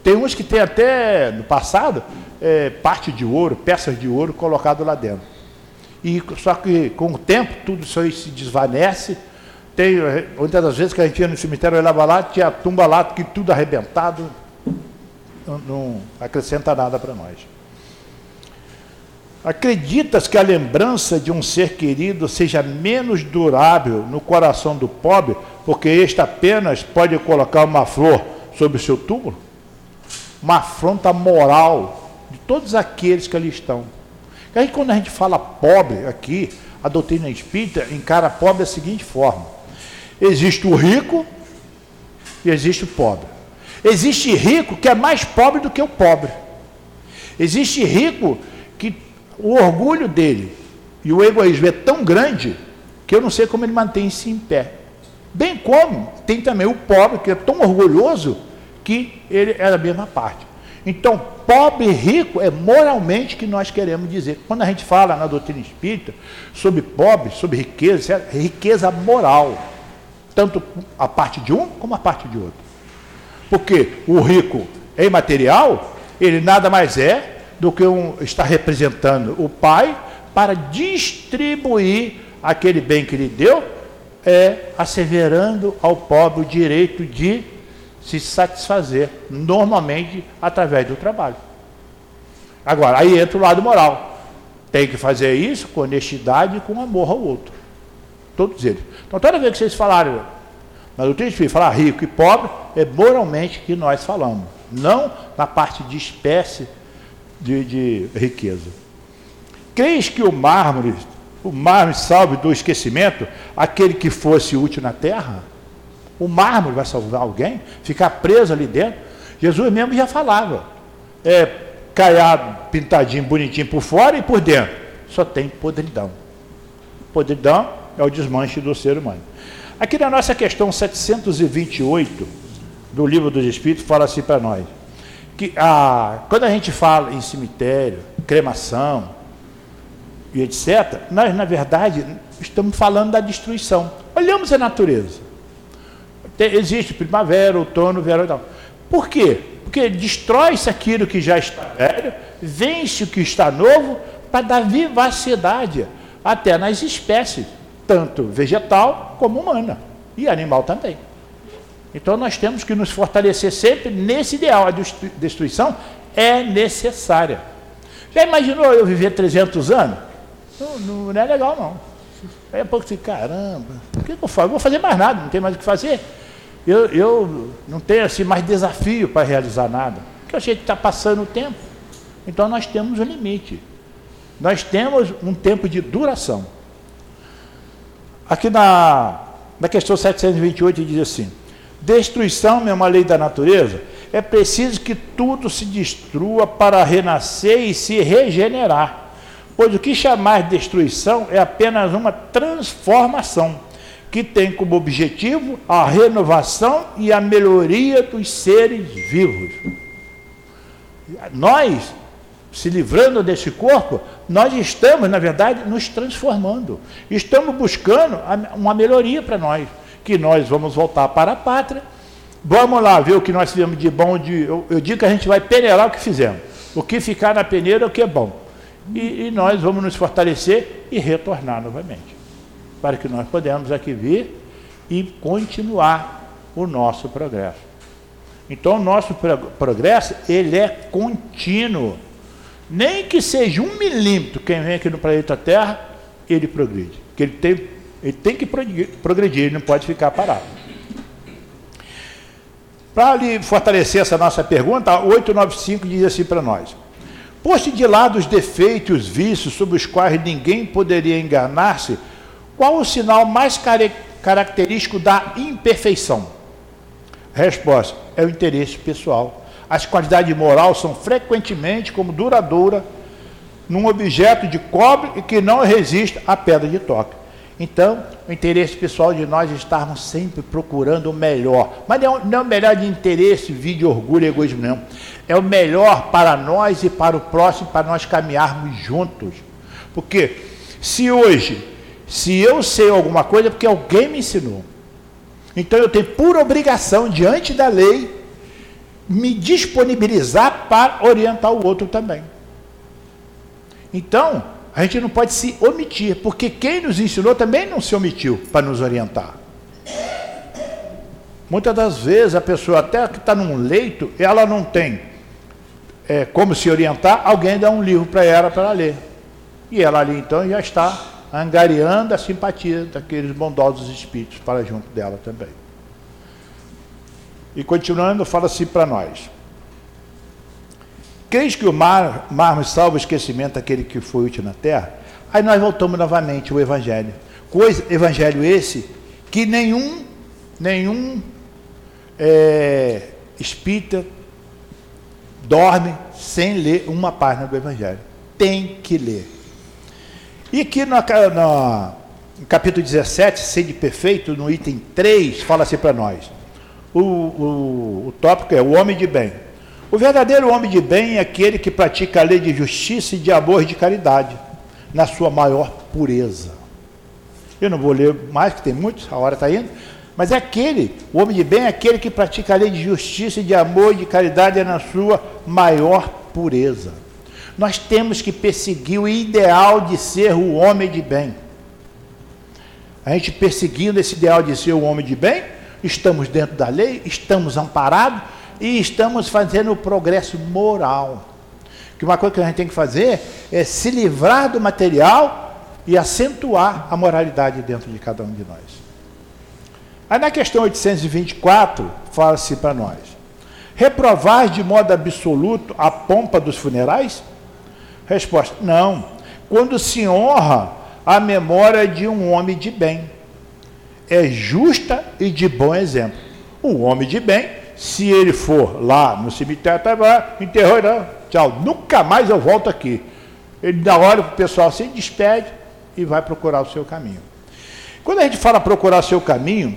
Tem uns que tem até, no passado, é, parte de ouro, peças de ouro colocado lá dentro. E, só que com o tempo tudo isso aí se desvanece. Tem, é, muitas das vezes que a gente ia no cemitério, olhava lá, tinha tumba lá, que tudo arrebentado, não, não acrescenta nada para nós. Acreditas que a lembrança de um ser querido seja menos durável no coração do pobre, porque este apenas pode colocar uma flor sobre o seu túmulo? Uma afronta moral de todos aqueles que ali estão. E aí, quando a gente fala pobre aqui, a doutrina espírita encara pobre da seguinte forma: existe o rico e existe o pobre. Existe rico que é mais pobre do que o pobre. Existe rico que o orgulho dele e o egoísmo é tão grande que eu não sei como ele mantém-se em pé. Bem como tem também o pobre, que é tão orgulhoso que ele é da mesma parte. Então, pobre e rico é moralmente que nós queremos dizer. Quando a gente fala na doutrina espírita sobre pobre, sobre riqueza, é riqueza moral. Tanto a parte de um como a parte de outro. Porque o rico é imaterial, ele nada mais é do que um, está representando o pai para distribuir aquele bem que lhe deu, é asseverando ao pobre o direito de se satisfazer, normalmente através do trabalho. Agora, aí entra o lado moral. Tem que fazer isso com honestidade e com amor ao outro. Todos eles. Então, toda vez que vocês falarem, na doutrina espírita, falar rico e pobre, é moralmente que nós falamos. Não na parte de espécie de, de riqueza. Creis que o mármore, o mármore salve do esquecimento aquele que fosse útil na terra? O mármore vai salvar alguém? Ficar preso ali dentro? Jesus mesmo já falava. É caiado, pintadinho, bonitinho por fora e por dentro. Só tem podridão. Podridão é o desmanche do ser humano. Aqui na nossa questão 728 do Livro dos Espíritos, fala assim para nós que a, quando a gente fala em cemitério, cremação e etc., nós, na verdade, estamos falando da destruição. Olhamos a natureza. Tem, existe primavera, outono, verão e tal. Por quê? Porque destrói-se aquilo que já está velho, vence o que está novo, para dar vivacidade até nas espécies, tanto vegetal como humana, e animal também. Então nós temos que nos fortalecer sempre nesse ideal. A destruição é necessária. Já imaginou eu viver 300 anos? Não, não é legal, não. Aí a pouco assim, caramba, o que, eu faço? Eu vou fazer mais nada, não tem mais o que fazer. Eu, eu não tenho assim, mais desafio para realizar nada. Porque a gente está passando o tempo. Então nós temos um limite. Nós temos um tempo de duração. Aqui na, na questão 728 diz assim: destruição é uma lei da natureza. É preciso que tudo se destrua para renascer e se regenerar. Pois o que chamar de destruição é apenas uma transformação, que tem como objetivo a renovação e a melhoria dos seres vivos. Nós, se livrando desse corpo, nós estamos, na verdade, nos transformando. Estamos buscando uma melhoria para nós, que nós vamos voltar para a pátria. Vamos lá ver o que nós fizemos de bom. De, eu, eu digo que a gente vai peneirar o que fizemos. O que ficar na peneira é o que é bom e, e nós vamos nos fortalecer e retornar novamente, para que nós podemos aqui vir e continuar o nosso progresso. Então, o nosso progresso, ele é contínuo. Nem que seja um milímetro, quem vem aqui no planeta Terra, ele progride. Que ele tem, ele tem que progredir, ele não pode ficar parado. Para lhe fortalecer essa nossa pergunta, 895 diz assim para nós: Poste de lado os defeitos os vícios sobre os quais ninguém poderia enganar-se, qual o sinal mais característico da imperfeição? Resposta: é o interesse pessoal. As qualidades morais são frequentemente como duradoura num objeto de cobre que não resiste à pedra de toque. Então, o interesse pessoal de nós estarmos sempre procurando o melhor. Mas não, não é o melhor de interesse, vídeo, orgulho egoísmo, não é o melhor para nós e para o próximo, para nós caminharmos juntos. Porque se hoje, se eu sei alguma coisa, é porque alguém me ensinou. Então eu tenho por obrigação, diante da lei, me disponibilizar para orientar o outro também. Então, a gente não pode se omitir, porque quem nos ensinou também não se omitiu para nos orientar. Muitas das vezes a pessoa até que está num leito, ela não tem é, como se orientar, alguém dá um livro para ela para ela ler. E ela ali então já está angariando a simpatia daqueles bondosos espíritos para junto dela também. E continuando, fala assim para nós. Crês que o mar, mar salva o esquecimento daquele que foi útil na terra? Aí nós voltamos novamente ao Evangelho. Coisa, evangelho esse que nenhum, nenhum é, espírita dorme sem ler uma página do Evangelho. Tem que ler. E aqui no, no, no capítulo 17, Sede Perfeito, no item 3, fala assim para nós. O, o, o tópico é o homem de bem. O verdadeiro homem de bem é aquele que pratica a lei de justiça e de amor e de caridade, na sua maior pureza. Eu não vou ler mais, que tem muitos, a hora está indo, mas é aquele, o homem de bem é aquele que pratica a lei de justiça, de amor e de caridade na sua maior pureza. Nós temos que perseguir o ideal de ser o homem de bem. A gente perseguindo esse ideal de ser o homem de bem, estamos dentro da lei, estamos amparados e estamos fazendo o progresso moral. Que uma coisa que a gente tem que fazer é se livrar do material e acentuar a moralidade dentro de cada um de nós. Aí na questão 824, fala-se para nós: reprovar de modo absoluto a pompa dos funerais? Resposta: não. Quando se honra a memória de um homem de bem, é justa e de bom exemplo. Um homem de bem, se ele for lá no cemitério, tá, vai, enterrou, não, tchau, nunca mais eu volto aqui. Ele dá hora para o pessoal se despede e vai procurar o seu caminho. Quando a gente fala procurar o seu caminho,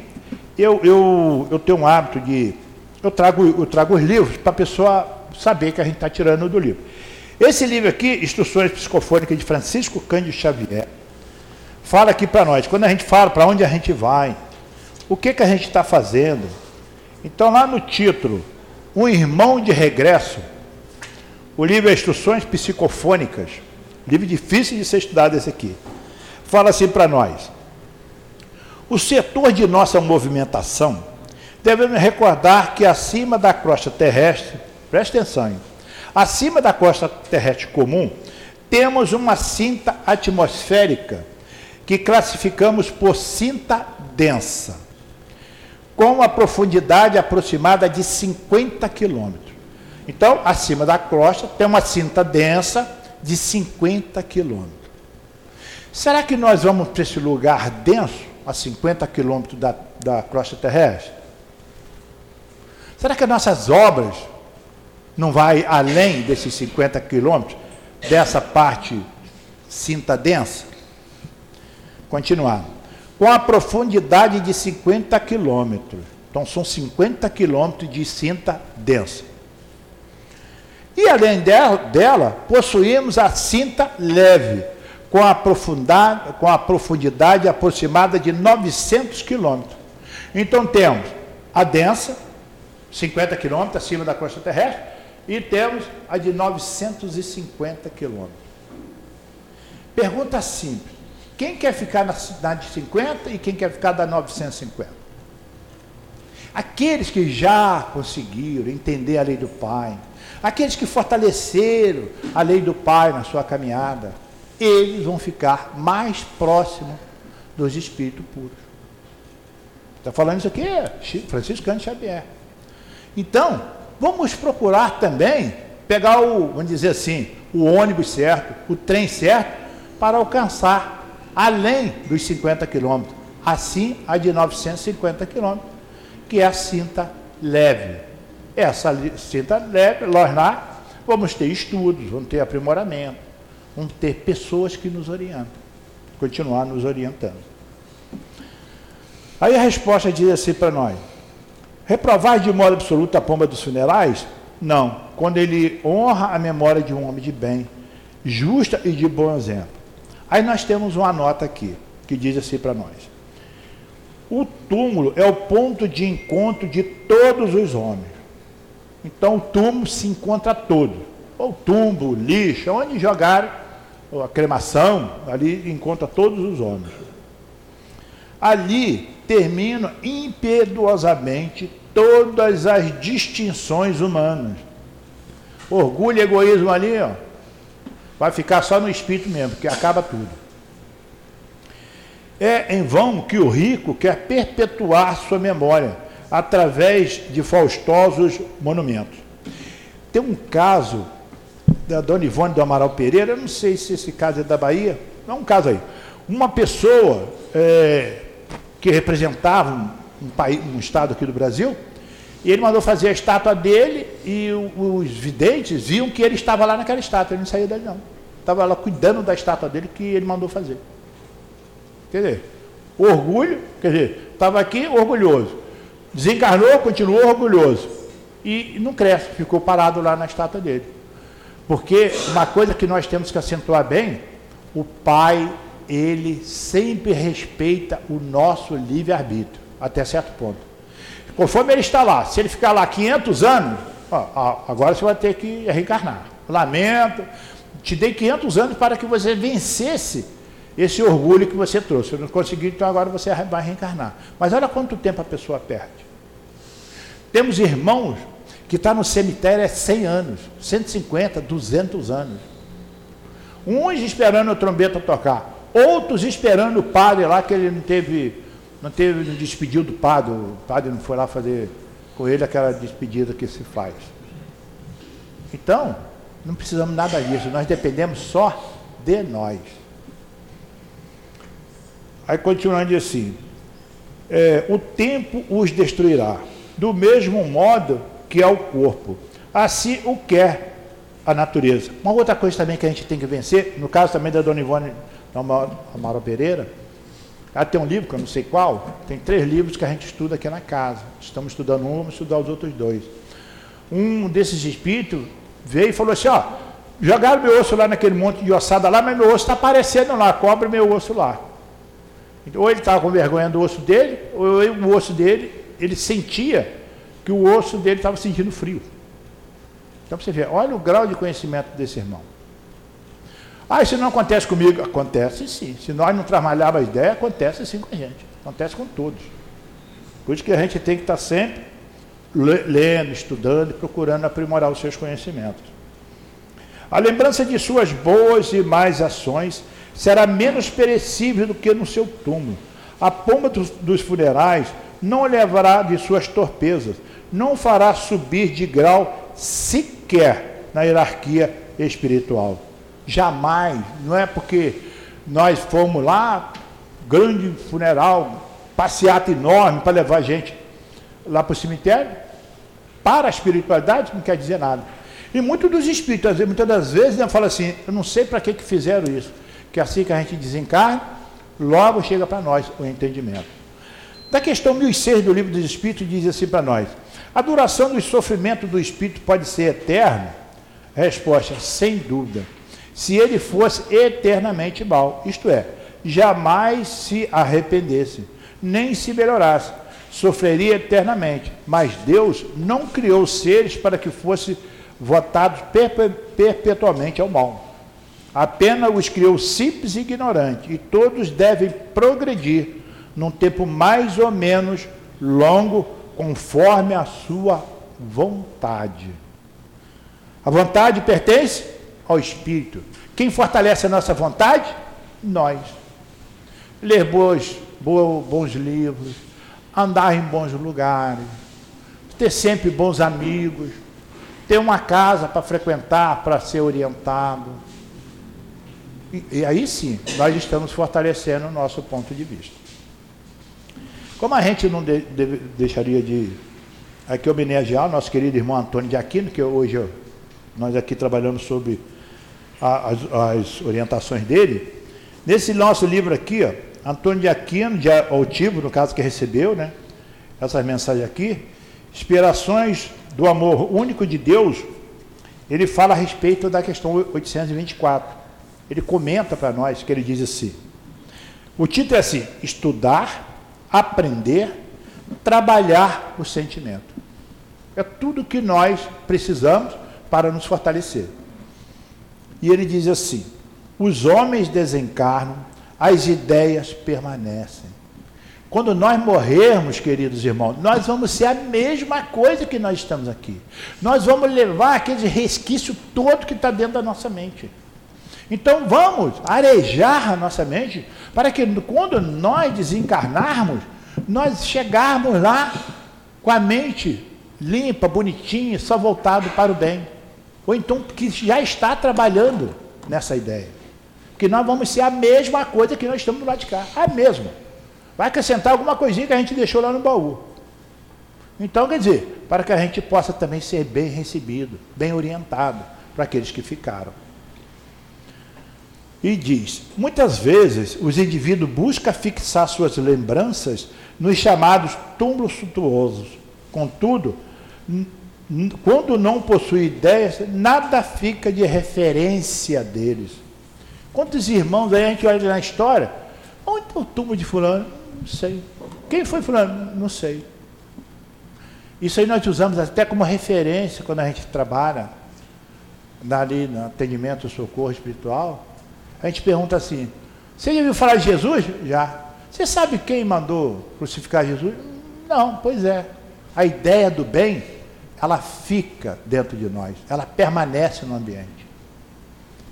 eu, eu, eu tenho um hábito de. Eu trago, eu trago os livros para a pessoa saber que a gente está tirando do livro. Esse livro aqui, Instruções Psicofônicas de Francisco Cândido Xavier, fala aqui para nós, quando a gente fala para onde a gente vai, o que, que a gente está fazendo. Então, lá no título Um irmão de regresso. O livro é Instruções Psicofônicas. Livro difícil de ser estudado esse aqui. Fala assim para nós. O setor de nossa movimentação devemos recordar que acima da crosta terrestre, preste atenção, hein? acima da crosta terrestre comum, temos uma cinta atmosférica que classificamos por cinta densa, com uma profundidade aproximada de 50 quilômetros. Então, acima da crosta tem uma cinta densa de 50 quilômetros. Será que nós vamos para esse lugar denso, a 50 quilômetros da, da crosta terrestre? Será que as nossas obras não vai além desses 50 quilômetros, dessa parte cinta densa? Continuar. Com a profundidade de 50 quilômetros. Então são 50 quilômetros de cinta densa. E além dela, possuímos a cinta leve, com a, profundidade, com a profundidade aproximada de 900 quilômetros. Então temos a densa, 50 quilômetros acima da costa terrestre, e temos a de 950 quilômetros. Pergunta simples: quem quer ficar na cidade de 50 e quem quer ficar da 950? Aqueles que já conseguiram entender a lei do Pai, aqueles que fortaleceram a lei do Pai na sua caminhada, eles vão ficar mais próximos dos espíritos puros. Está falando isso aqui é Francisco Cândido Xavier. Então, vamos procurar também pegar o, vamos dizer assim, o ônibus certo, o trem certo, para alcançar além dos 50 quilômetros, assim a de 950 quilômetros, que é a cinta leve. Essa cinta leve, nós lá vamos ter estudos, vamos ter aprimoramento, vamos ter pessoas que nos orientam, continuar nos orientando. Aí a resposta diz assim para nós: Reprovar de modo absoluto a pomba dos funerais? Não. Quando ele honra a memória de um homem de bem, justa e de bom exemplo. Aí nós temos uma nota aqui, que diz assim para nós. O túmulo é o ponto de encontro de todos os homens. Então o túmulo se encontra todo. Ou túmulo, lixo, onde jogar a cremação, ali encontra todos os homens. Ali terminam impetuosamente todas as distinções humanas. Orgulho e egoísmo ali, ó, vai ficar só no espírito mesmo, que acaba tudo. É em vão que o rico quer perpetuar sua memória através de faustosos monumentos. Tem um caso da Dona Ivone do Amaral Pereira, eu não sei se esse caso é da Bahia, não é um caso aí. Uma pessoa é, que representava um, um, país, um estado aqui do Brasil, e ele mandou fazer a estátua dele e os videntes viam que ele estava lá naquela estátua, ele não saiu dali não. Estava lá cuidando da estátua dele que ele mandou fazer. Quer dizer, orgulho, quer dizer, estava aqui orgulhoso. Desencarnou, continuou orgulhoso. E não cresce, ficou parado lá na estátua dele. Porque uma coisa que nós temos que acentuar bem, o pai ele sempre respeita o nosso livre-arbítrio, até certo ponto. Conforme ele está lá, se ele ficar lá 500 anos, ó, agora você vai ter que reencarnar. Lamento, te dei 500 anos para que você vencesse esse orgulho que você trouxe. Eu não consegui, então agora você vai reencarnar. Mas olha quanto tempo a pessoa perde. Temos irmãos que estão tá no cemitério há 100 anos, 150, 200 anos. Uns esperando a trombeta tocar, Outros esperando o padre lá, que ele não teve, não teve, não despediu do padre, o padre não foi lá fazer com ele aquela despedida que se faz. Então, não precisamos nada disso, nós dependemos só de nós. Aí continuando assim, é, o tempo os destruirá, do mesmo modo que é o corpo. Assim o quer a natureza. Uma outra coisa também que a gente tem que vencer, no caso também da Dona Ivone Amaro Pereira, ela tem um livro, que eu não sei qual, tem três livros que a gente estuda aqui na casa. Estamos estudando um, vamos estudar os outros dois. Um desses espíritos veio e falou assim, ó, jogaram meu osso lá naquele monte de ossada lá, mas meu osso está aparecendo lá, cobre meu osso lá. Ou ele estava com vergonha do osso dele, ou o osso dele, ele sentia que o osso dele estava sentindo frio. Então você vê, olha o grau de conhecimento desse irmão. Ah, isso não acontece comigo? Acontece sim. Se nós não trabalharmos a ideia, acontece sim com a gente. Acontece com todos. Por isso que a gente tem que estar sempre lendo, estudando e procurando aprimorar os seus conhecimentos. A lembrança de suas boas e más ações será menos perecível do que no seu túmulo. A pomba dos, dos funerais não levará de suas torpezas, não fará subir de grau sequer na hierarquia espiritual. Jamais, não é porque nós fomos lá, grande funeral, passeata enorme para levar gente lá para o cemitério, para a espiritualidade não quer dizer nada. E muitos dos espíritos, muitas das vezes, né, falam assim, eu não sei para que, que fizeram isso, que assim que a gente desencarna, logo chega para nós o entendimento. Da questão 1006 do livro dos Espíritos diz assim para nós: a duração do sofrimento do espírito pode ser eterna? Resposta: sem dúvida. Se ele fosse eternamente mal, isto é, jamais se arrependesse, nem se melhorasse, sofreria eternamente. Mas Deus não criou seres para que fossem votados perpetuamente ao mal. Apenas os criou simples e ignorantes, e todos devem progredir num tempo mais ou menos longo, conforme a sua vontade. A vontade pertence ao Espírito. Quem fortalece a nossa vontade? Nós. Ler bons, bons livros, andar em bons lugares, ter sempre bons amigos, ter uma casa para frequentar, para ser orientado. E, e, aí sim, nós estamos fortalecendo o nosso ponto de vista. Como a gente não de, de, deixaria de aqui homenagear o nosso querido irmão Antônio de Aquino, que hoje nós aqui trabalhamos sobre as, as, orientações dele, nesse nosso livro aqui, ó, Antônio de Aquino, de Altivo, no caso que recebeu, né? Essas mensagens aqui, inspirações do amor único de Deus, ele fala a respeito da questão 824. Ele comenta para nós que ele diz assim: o título é assim: estudar aprender, trabalhar o sentimento. É tudo que nós precisamos para nos fortalecer. E ele diz assim: os homens desencarnam, as ideias permanecem. Quando nós morrermos, queridos irmãos, nós vamos ser a mesma coisa que nós estamos aqui. Nós vamos levar aquele resquício todo que está dentro da nossa mente. Então vamos arejar a nossa mente para que quando nós desencarnarmos, nós chegarmos lá com a mente limpa, bonitinha, só voltado para o bem. Ou então que já está trabalhando nessa ideia. Que nós vamos ser a mesma coisa que nós estamos do lado de cá. A mesma. Vai acrescentar alguma coisinha que a gente deixou lá no baú. Então, quer dizer, para que a gente possa também ser bem recebido, bem orientado para aqueles que ficaram. E diz: muitas vezes os indivíduos buscam fixar suas lembranças nos chamados túmulos suntuosos. Contudo, quando não possui ideias, nada fica de referência deles. Quantos irmãos aí a gente olha na história? Onde está o túmulo de fulano? Não sei. Quem foi fulano? Não sei. Isso aí nós usamos até como referência quando a gente trabalha ali no atendimento, socorro espiritual. A gente pergunta assim: você já ouviu falar de Jesus? Já. Você sabe quem mandou crucificar Jesus? Não, pois é. A ideia do bem, ela fica dentro de nós, ela permanece no ambiente.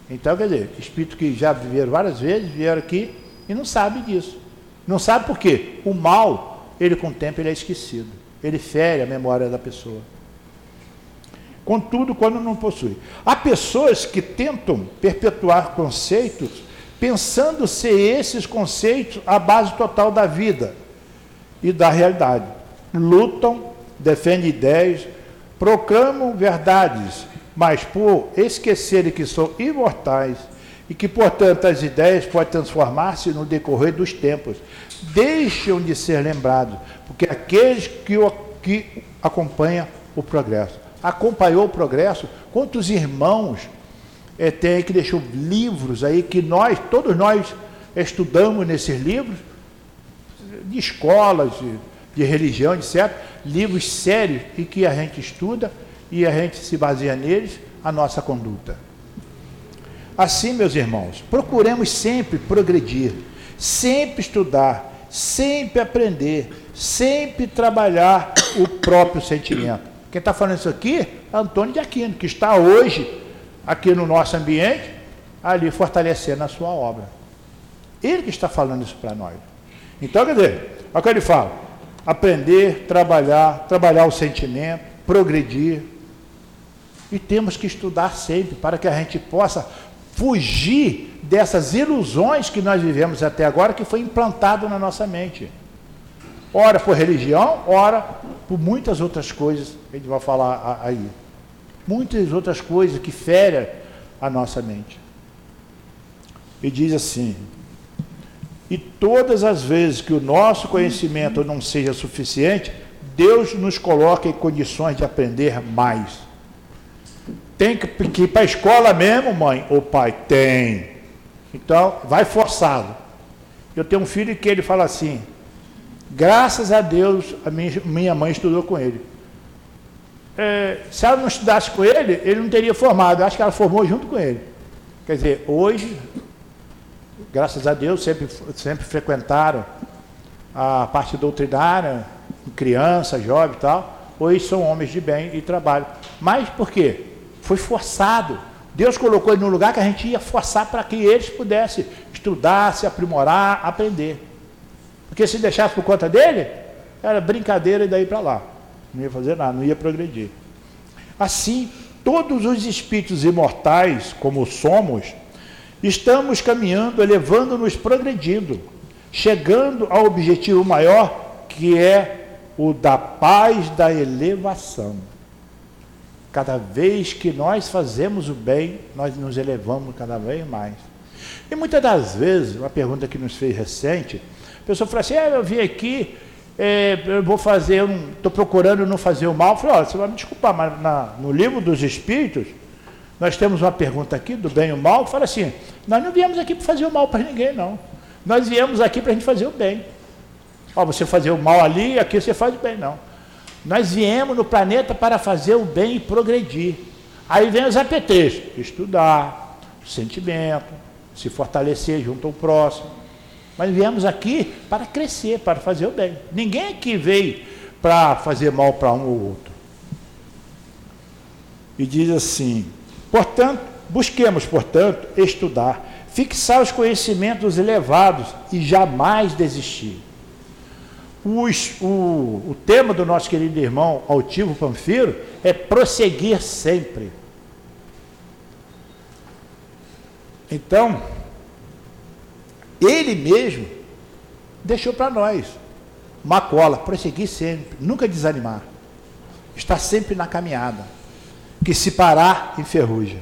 Então, quer dizer, espíritos que já viveram várias vezes, vieram aqui e não sabem disso. Não sabe por quê? O mal, ele com o tempo ele é esquecido. Ele fere a memória da pessoa. Contudo, quando não possui. Há pessoas que tentam perpetuar conceitos pensando ser esses conceitos a base total da vida e da realidade. Lutam, defendem ideias, proclamam verdades, mas por esquecerem que são imortais e que, portanto, as ideias podem transformar-se no decorrer dos tempos, deixam de ser lembrados, porque aqueles que, o, que acompanham o progresso. Acompanhou o progresso, quantos irmãos é, tem que deixou livros aí que nós, todos nós estudamos nesses livros, de escolas, de, de religião, etc., livros sérios e que a gente estuda e a gente se baseia neles a nossa conduta. Assim, meus irmãos, procuremos sempre progredir, sempre estudar, sempre aprender, sempre trabalhar o próprio sentimento. Quem está falando isso aqui é Antônio de Aquino, que está hoje aqui no nosso ambiente, ali fortalecendo a sua obra. Ele que está falando isso para nós. Então, quer dizer, olha o que ele fala: aprender, trabalhar, trabalhar o sentimento, progredir. E temos que estudar sempre para que a gente possa fugir dessas ilusões que nós vivemos até agora, que foi implantado na nossa mente. Ora por religião, ora por muitas outras coisas a gente vai falar aí. Muitas outras coisas que ferem a nossa mente. E diz assim: E todas as vezes que o nosso conhecimento não seja suficiente, Deus nos coloca em condições de aprender mais. Tem que, que ir para a escola mesmo, mãe ou pai? Tem. Então, vai forçado. Eu tenho um filho que ele fala assim: graças a Deus, a minha, minha mãe estudou com ele. É, se ela não estudasse com ele, ele não teria formado. Eu acho que ela formou junto com ele. Quer dizer, hoje, graças a Deus, sempre, sempre frequentaram a parte doutrinária, criança, jovem e tal. Hoje são homens de bem e trabalham. Mas por quê? Foi forçado. Deus colocou ele num lugar que a gente ia forçar para que eles pudessem estudar, se aprimorar, aprender. Porque se deixasse por conta dele, era brincadeira e daí para lá. Não ia fazer nada, não ia progredir. Assim, todos os espíritos imortais, como somos, estamos caminhando, elevando-nos, progredindo, chegando ao objetivo maior, que é o da paz da elevação. Cada vez que nós fazemos o bem, nós nos elevamos cada vez mais. E muitas das vezes, uma pergunta que nos fez recente, a pessoa fala assim: ah, eu vim aqui, é, eu vou fazer, estou procurando não fazer o mal. Eu falei: olha, você vai me desculpar, mas na, no livro dos Espíritos, nós temos uma pergunta aqui do bem e o mal, que fala assim: nós não viemos aqui para fazer o mal para ninguém, não. Nós viemos aqui para a gente fazer o bem. Ó, você fazer o mal ali, aqui você faz o bem, não. Nós viemos no planeta para fazer o bem e progredir. Aí vem os APTs, estudar, sentimento, se fortalecer junto ao próximo. Mas viemos aqui para crescer, para fazer o bem. Ninguém aqui veio para fazer mal para um ou outro. E diz assim: portanto, busquemos, portanto, estudar, fixar os conhecimentos elevados e jamais desistir. Os, o, o tema do nosso querido irmão Altivo Panfiro é prosseguir sempre. Então, ele mesmo deixou para nós uma cola, prosseguir sempre, nunca desanimar, estar sempre na caminhada, que se parar enferruja.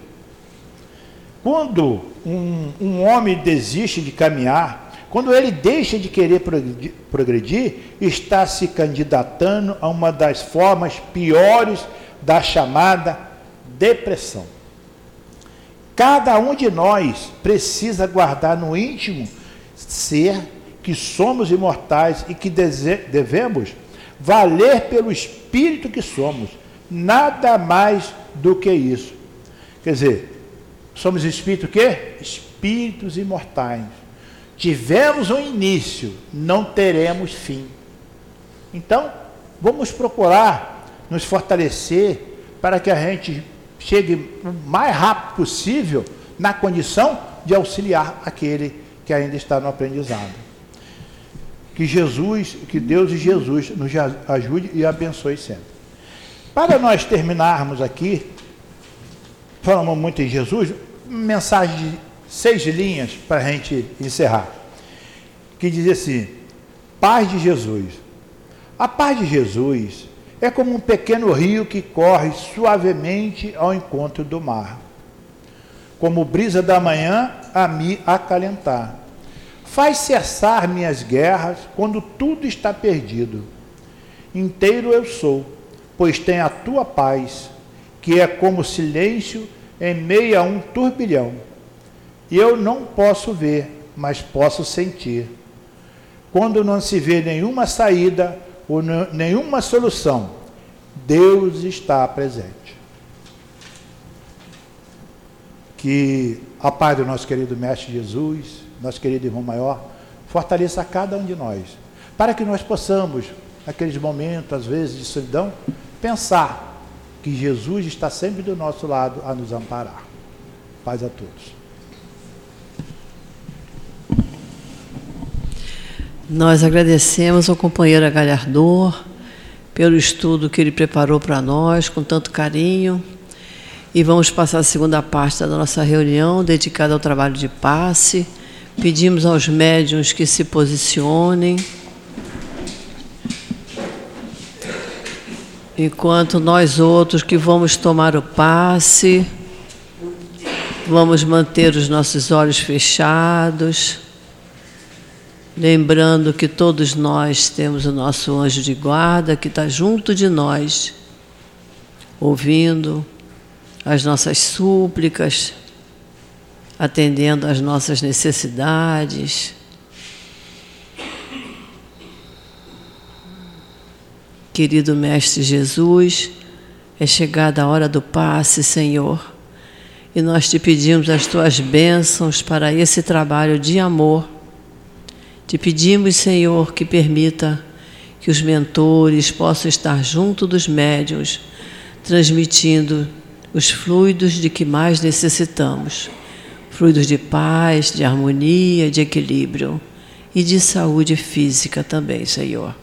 Quando um, um homem desiste de caminhar, quando ele deixa de querer progredir, está se candidatando a uma das formas piores da chamada depressão. Cada um de nós precisa guardar no íntimo ser que somos imortais e que devemos valer pelo espírito que somos. Nada mais do que isso. Quer dizer, somos espírito quê? Espíritos imortais Tivemos um início, não teremos fim. Então, vamos procurar nos fortalecer para que a gente chegue o mais rápido possível na condição de auxiliar aquele que ainda está no aprendizado. Que Jesus, que Deus e Jesus nos ajude e abençoe sempre. Para nós terminarmos aqui, falamos muito em Jesus, mensagem de seis linhas para a gente encerrar. Que diz assim: Paz de Jesus. A paz de Jesus é como um pequeno rio que corre suavemente ao encontro do mar, como brisa da manhã a me acalentar. Faz cessar minhas guerras quando tudo está perdido. Inteiro eu sou, pois tem a tua paz, que é como silêncio em meio a um turbilhão eu não posso ver, mas posso sentir. Quando não se vê nenhuma saída, ou nenhuma solução, Deus está presente. Que a paz do nosso querido Mestre Jesus, nosso querido irmão maior, fortaleça cada um de nós, para que nós possamos, naqueles momentos, às vezes, de solidão, pensar que Jesus está sempre do nosso lado a nos amparar. Paz a todos. Nós agradecemos ao companheiro Galhardor pelo estudo que ele preparou para nós com tanto carinho. E vamos passar a segunda parte da nossa reunião dedicada ao trabalho de passe. Pedimos aos médiuns que se posicionem. Enquanto nós outros que vamos tomar o passe, vamos manter os nossos olhos fechados. Lembrando que todos nós temos o nosso anjo de guarda que está junto de nós, ouvindo as nossas súplicas, atendendo às nossas necessidades. Querido Mestre Jesus, é chegada a hora do passe, Senhor, e nós te pedimos as tuas bênçãos para esse trabalho de amor te pedimos, Senhor, que permita que os mentores possam estar junto dos médiuns, transmitindo os fluidos de que mais necessitamos fluidos de paz, de harmonia, de equilíbrio e de saúde física também, Senhor.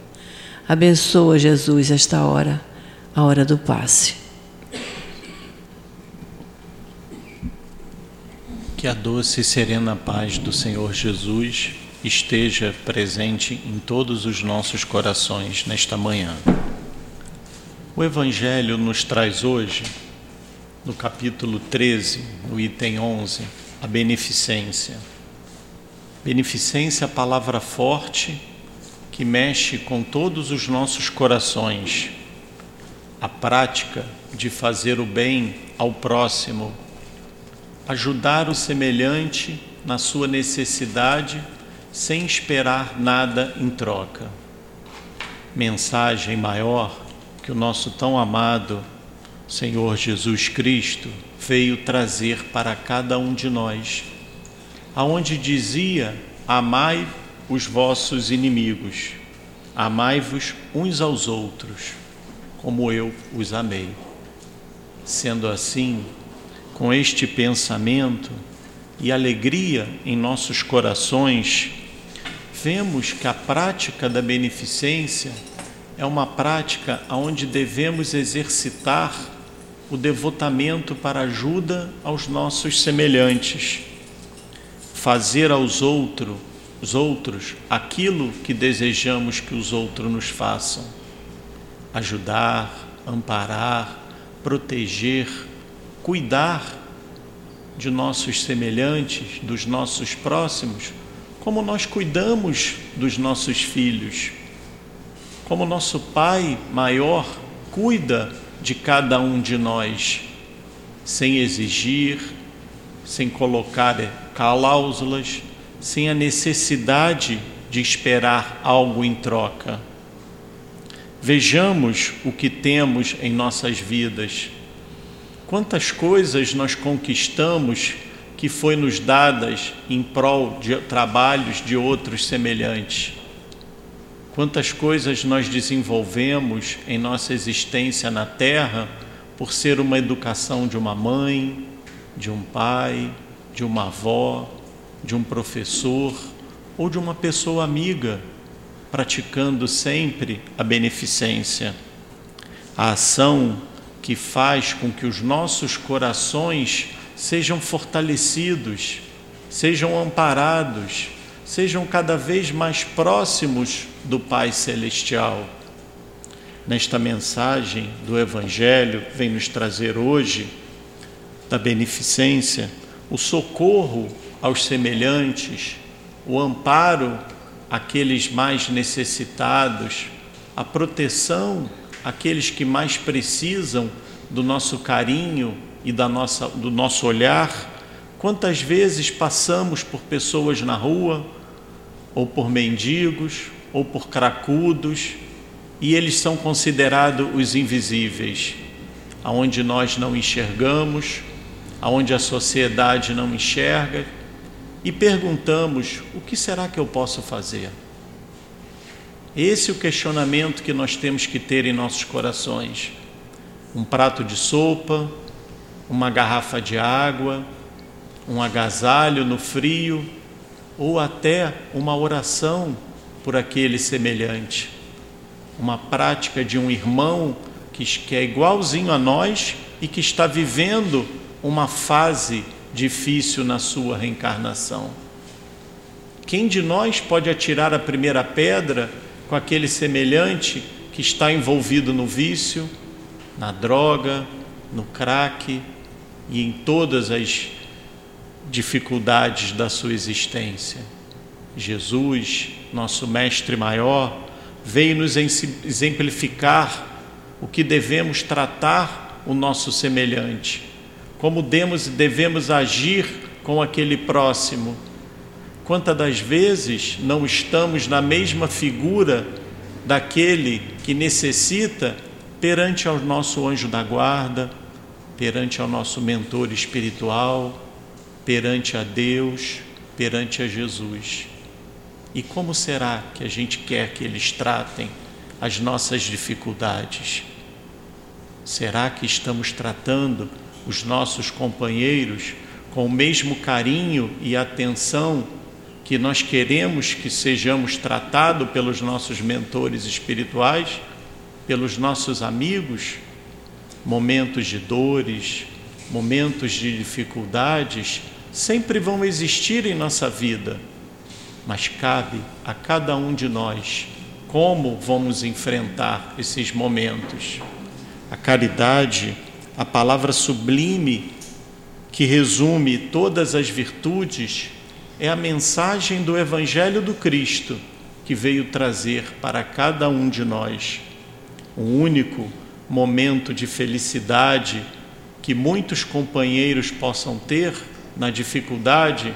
Abençoa, Jesus, esta hora, a hora do passe. Que a doce e serena paz do Senhor Jesus esteja presente em todos os nossos corações nesta manhã. O Evangelho nos traz hoje, no capítulo 13, no item 11, a beneficência. Beneficência, é a palavra forte que mexe com todos os nossos corações. A prática de fazer o bem ao próximo, ajudar o semelhante na sua necessidade sem esperar nada em troca. Mensagem maior que o nosso tão amado Senhor Jesus Cristo veio trazer para cada um de nós, aonde dizia: Amai os vossos inimigos, amai-vos uns aos outros, como eu os amei. Sendo assim, com este pensamento e alegria em nossos corações, vemos que a prática da beneficência é uma prática onde devemos exercitar o devotamento para ajuda aos nossos semelhantes, fazer aos outros, os outros aquilo que desejamos que os outros nos façam, ajudar, amparar, proteger, cuidar de nossos semelhantes, dos nossos próximos, como nós cuidamos dos nossos filhos, como nosso Pai maior cuida de cada um de nós, sem exigir, sem colocar cláusulas, sem a necessidade de esperar algo em troca. Vejamos o que temos em nossas vidas. Quantas coisas nós conquistamos que foi nos dadas em prol de trabalhos de outros semelhantes. Quantas coisas nós desenvolvemos em nossa existência na Terra por ser uma educação de uma mãe, de um pai, de uma avó, de um professor ou de uma pessoa amiga, praticando sempre a beneficência. A ação que faz com que os nossos corações sejam fortalecidos, sejam amparados, sejam cada vez mais próximos do Pai Celestial. Nesta mensagem do Evangelho, vem nos trazer hoje da beneficência, o socorro aos semelhantes, o amparo àqueles mais necessitados, a proteção àqueles que mais precisam do nosso carinho e da nossa, do nosso olhar. Quantas vezes passamos por pessoas na rua, ou por mendigos, ou por cracudos, e eles são considerados os invisíveis, aonde nós não enxergamos, aonde a sociedade não enxerga, e perguntamos: o que será que eu posso fazer? Esse é o questionamento que nós temos que ter em nossos corações. Um prato de sopa, uma garrafa de água, um agasalho no frio, ou até uma oração por aquele semelhante. Uma prática de um irmão que é igualzinho a nós e que está vivendo uma fase difícil na sua reencarnação. Quem de nós pode atirar a primeira pedra com aquele semelhante que está envolvido no vício, na droga, no crack e em todas as dificuldades da sua existência? Jesus, nosso Mestre maior, veio nos exemplificar o que devemos tratar o nosso semelhante como demos, devemos agir com aquele próximo. Quantas das vezes não estamos na mesma figura daquele que necessita perante ao nosso anjo da guarda, perante ao nosso mentor espiritual, perante a Deus, perante a Jesus. E como será que a gente quer que eles tratem as nossas dificuldades? Será que estamos tratando os nossos companheiros com o mesmo carinho e atenção que nós queremos que sejamos tratados pelos nossos mentores espirituais, pelos nossos amigos, momentos de dores, momentos de dificuldades sempre vão existir em nossa vida, mas cabe a cada um de nós como vamos enfrentar esses momentos. A caridade a palavra sublime que resume todas as virtudes é a mensagem do Evangelho do Cristo que veio trazer para cada um de nós um único momento de felicidade que muitos companheiros possam ter na dificuldade.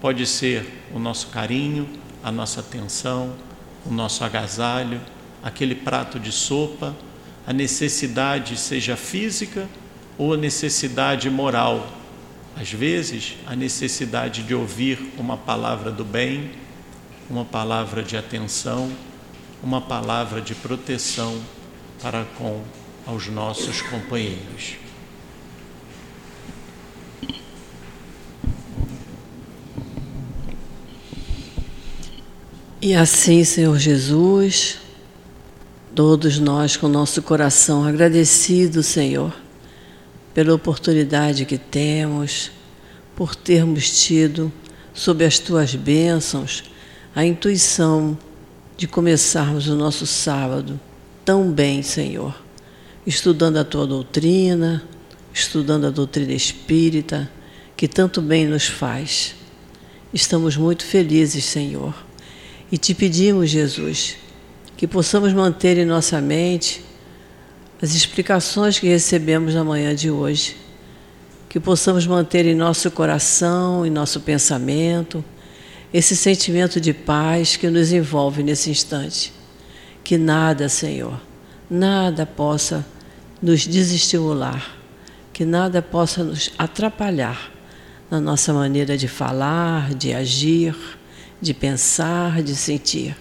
Pode ser o nosso carinho, a nossa atenção, o nosso agasalho, aquele prato de sopa a necessidade seja física ou a necessidade moral. Às vezes, a necessidade de ouvir uma palavra do bem, uma palavra de atenção, uma palavra de proteção para com aos nossos companheiros. E assim, Senhor Jesus, Todos nós, com nosso coração agradecido, Senhor, pela oportunidade que temos, por termos tido, sob as tuas bênçãos, a intuição de começarmos o nosso sábado tão bem, Senhor, estudando a tua doutrina, estudando a doutrina espírita, que tanto bem nos faz. Estamos muito felizes, Senhor, e te pedimos, Jesus, que possamos manter em nossa mente as explicações que recebemos na manhã de hoje, que possamos manter em nosso coração, em nosso pensamento, esse sentimento de paz que nos envolve nesse instante. Que nada, Senhor, nada possa nos desestimular, que nada possa nos atrapalhar na nossa maneira de falar, de agir, de pensar, de sentir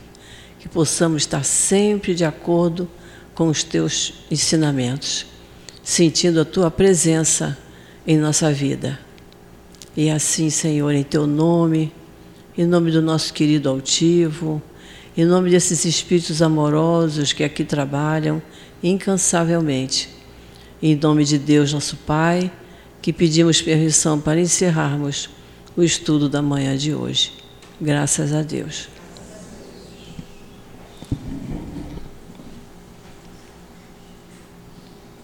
que possamos estar sempre de acordo com os teus ensinamentos, sentindo a tua presença em nossa vida. E assim, Senhor, em teu nome, em nome do nosso querido altivo, em nome desses espíritos amorosos que aqui trabalham incansavelmente, em nome de Deus, nosso Pai, que pedimos permissão para encerrarmos o estudo da manhã de hoje. Graças a Deus.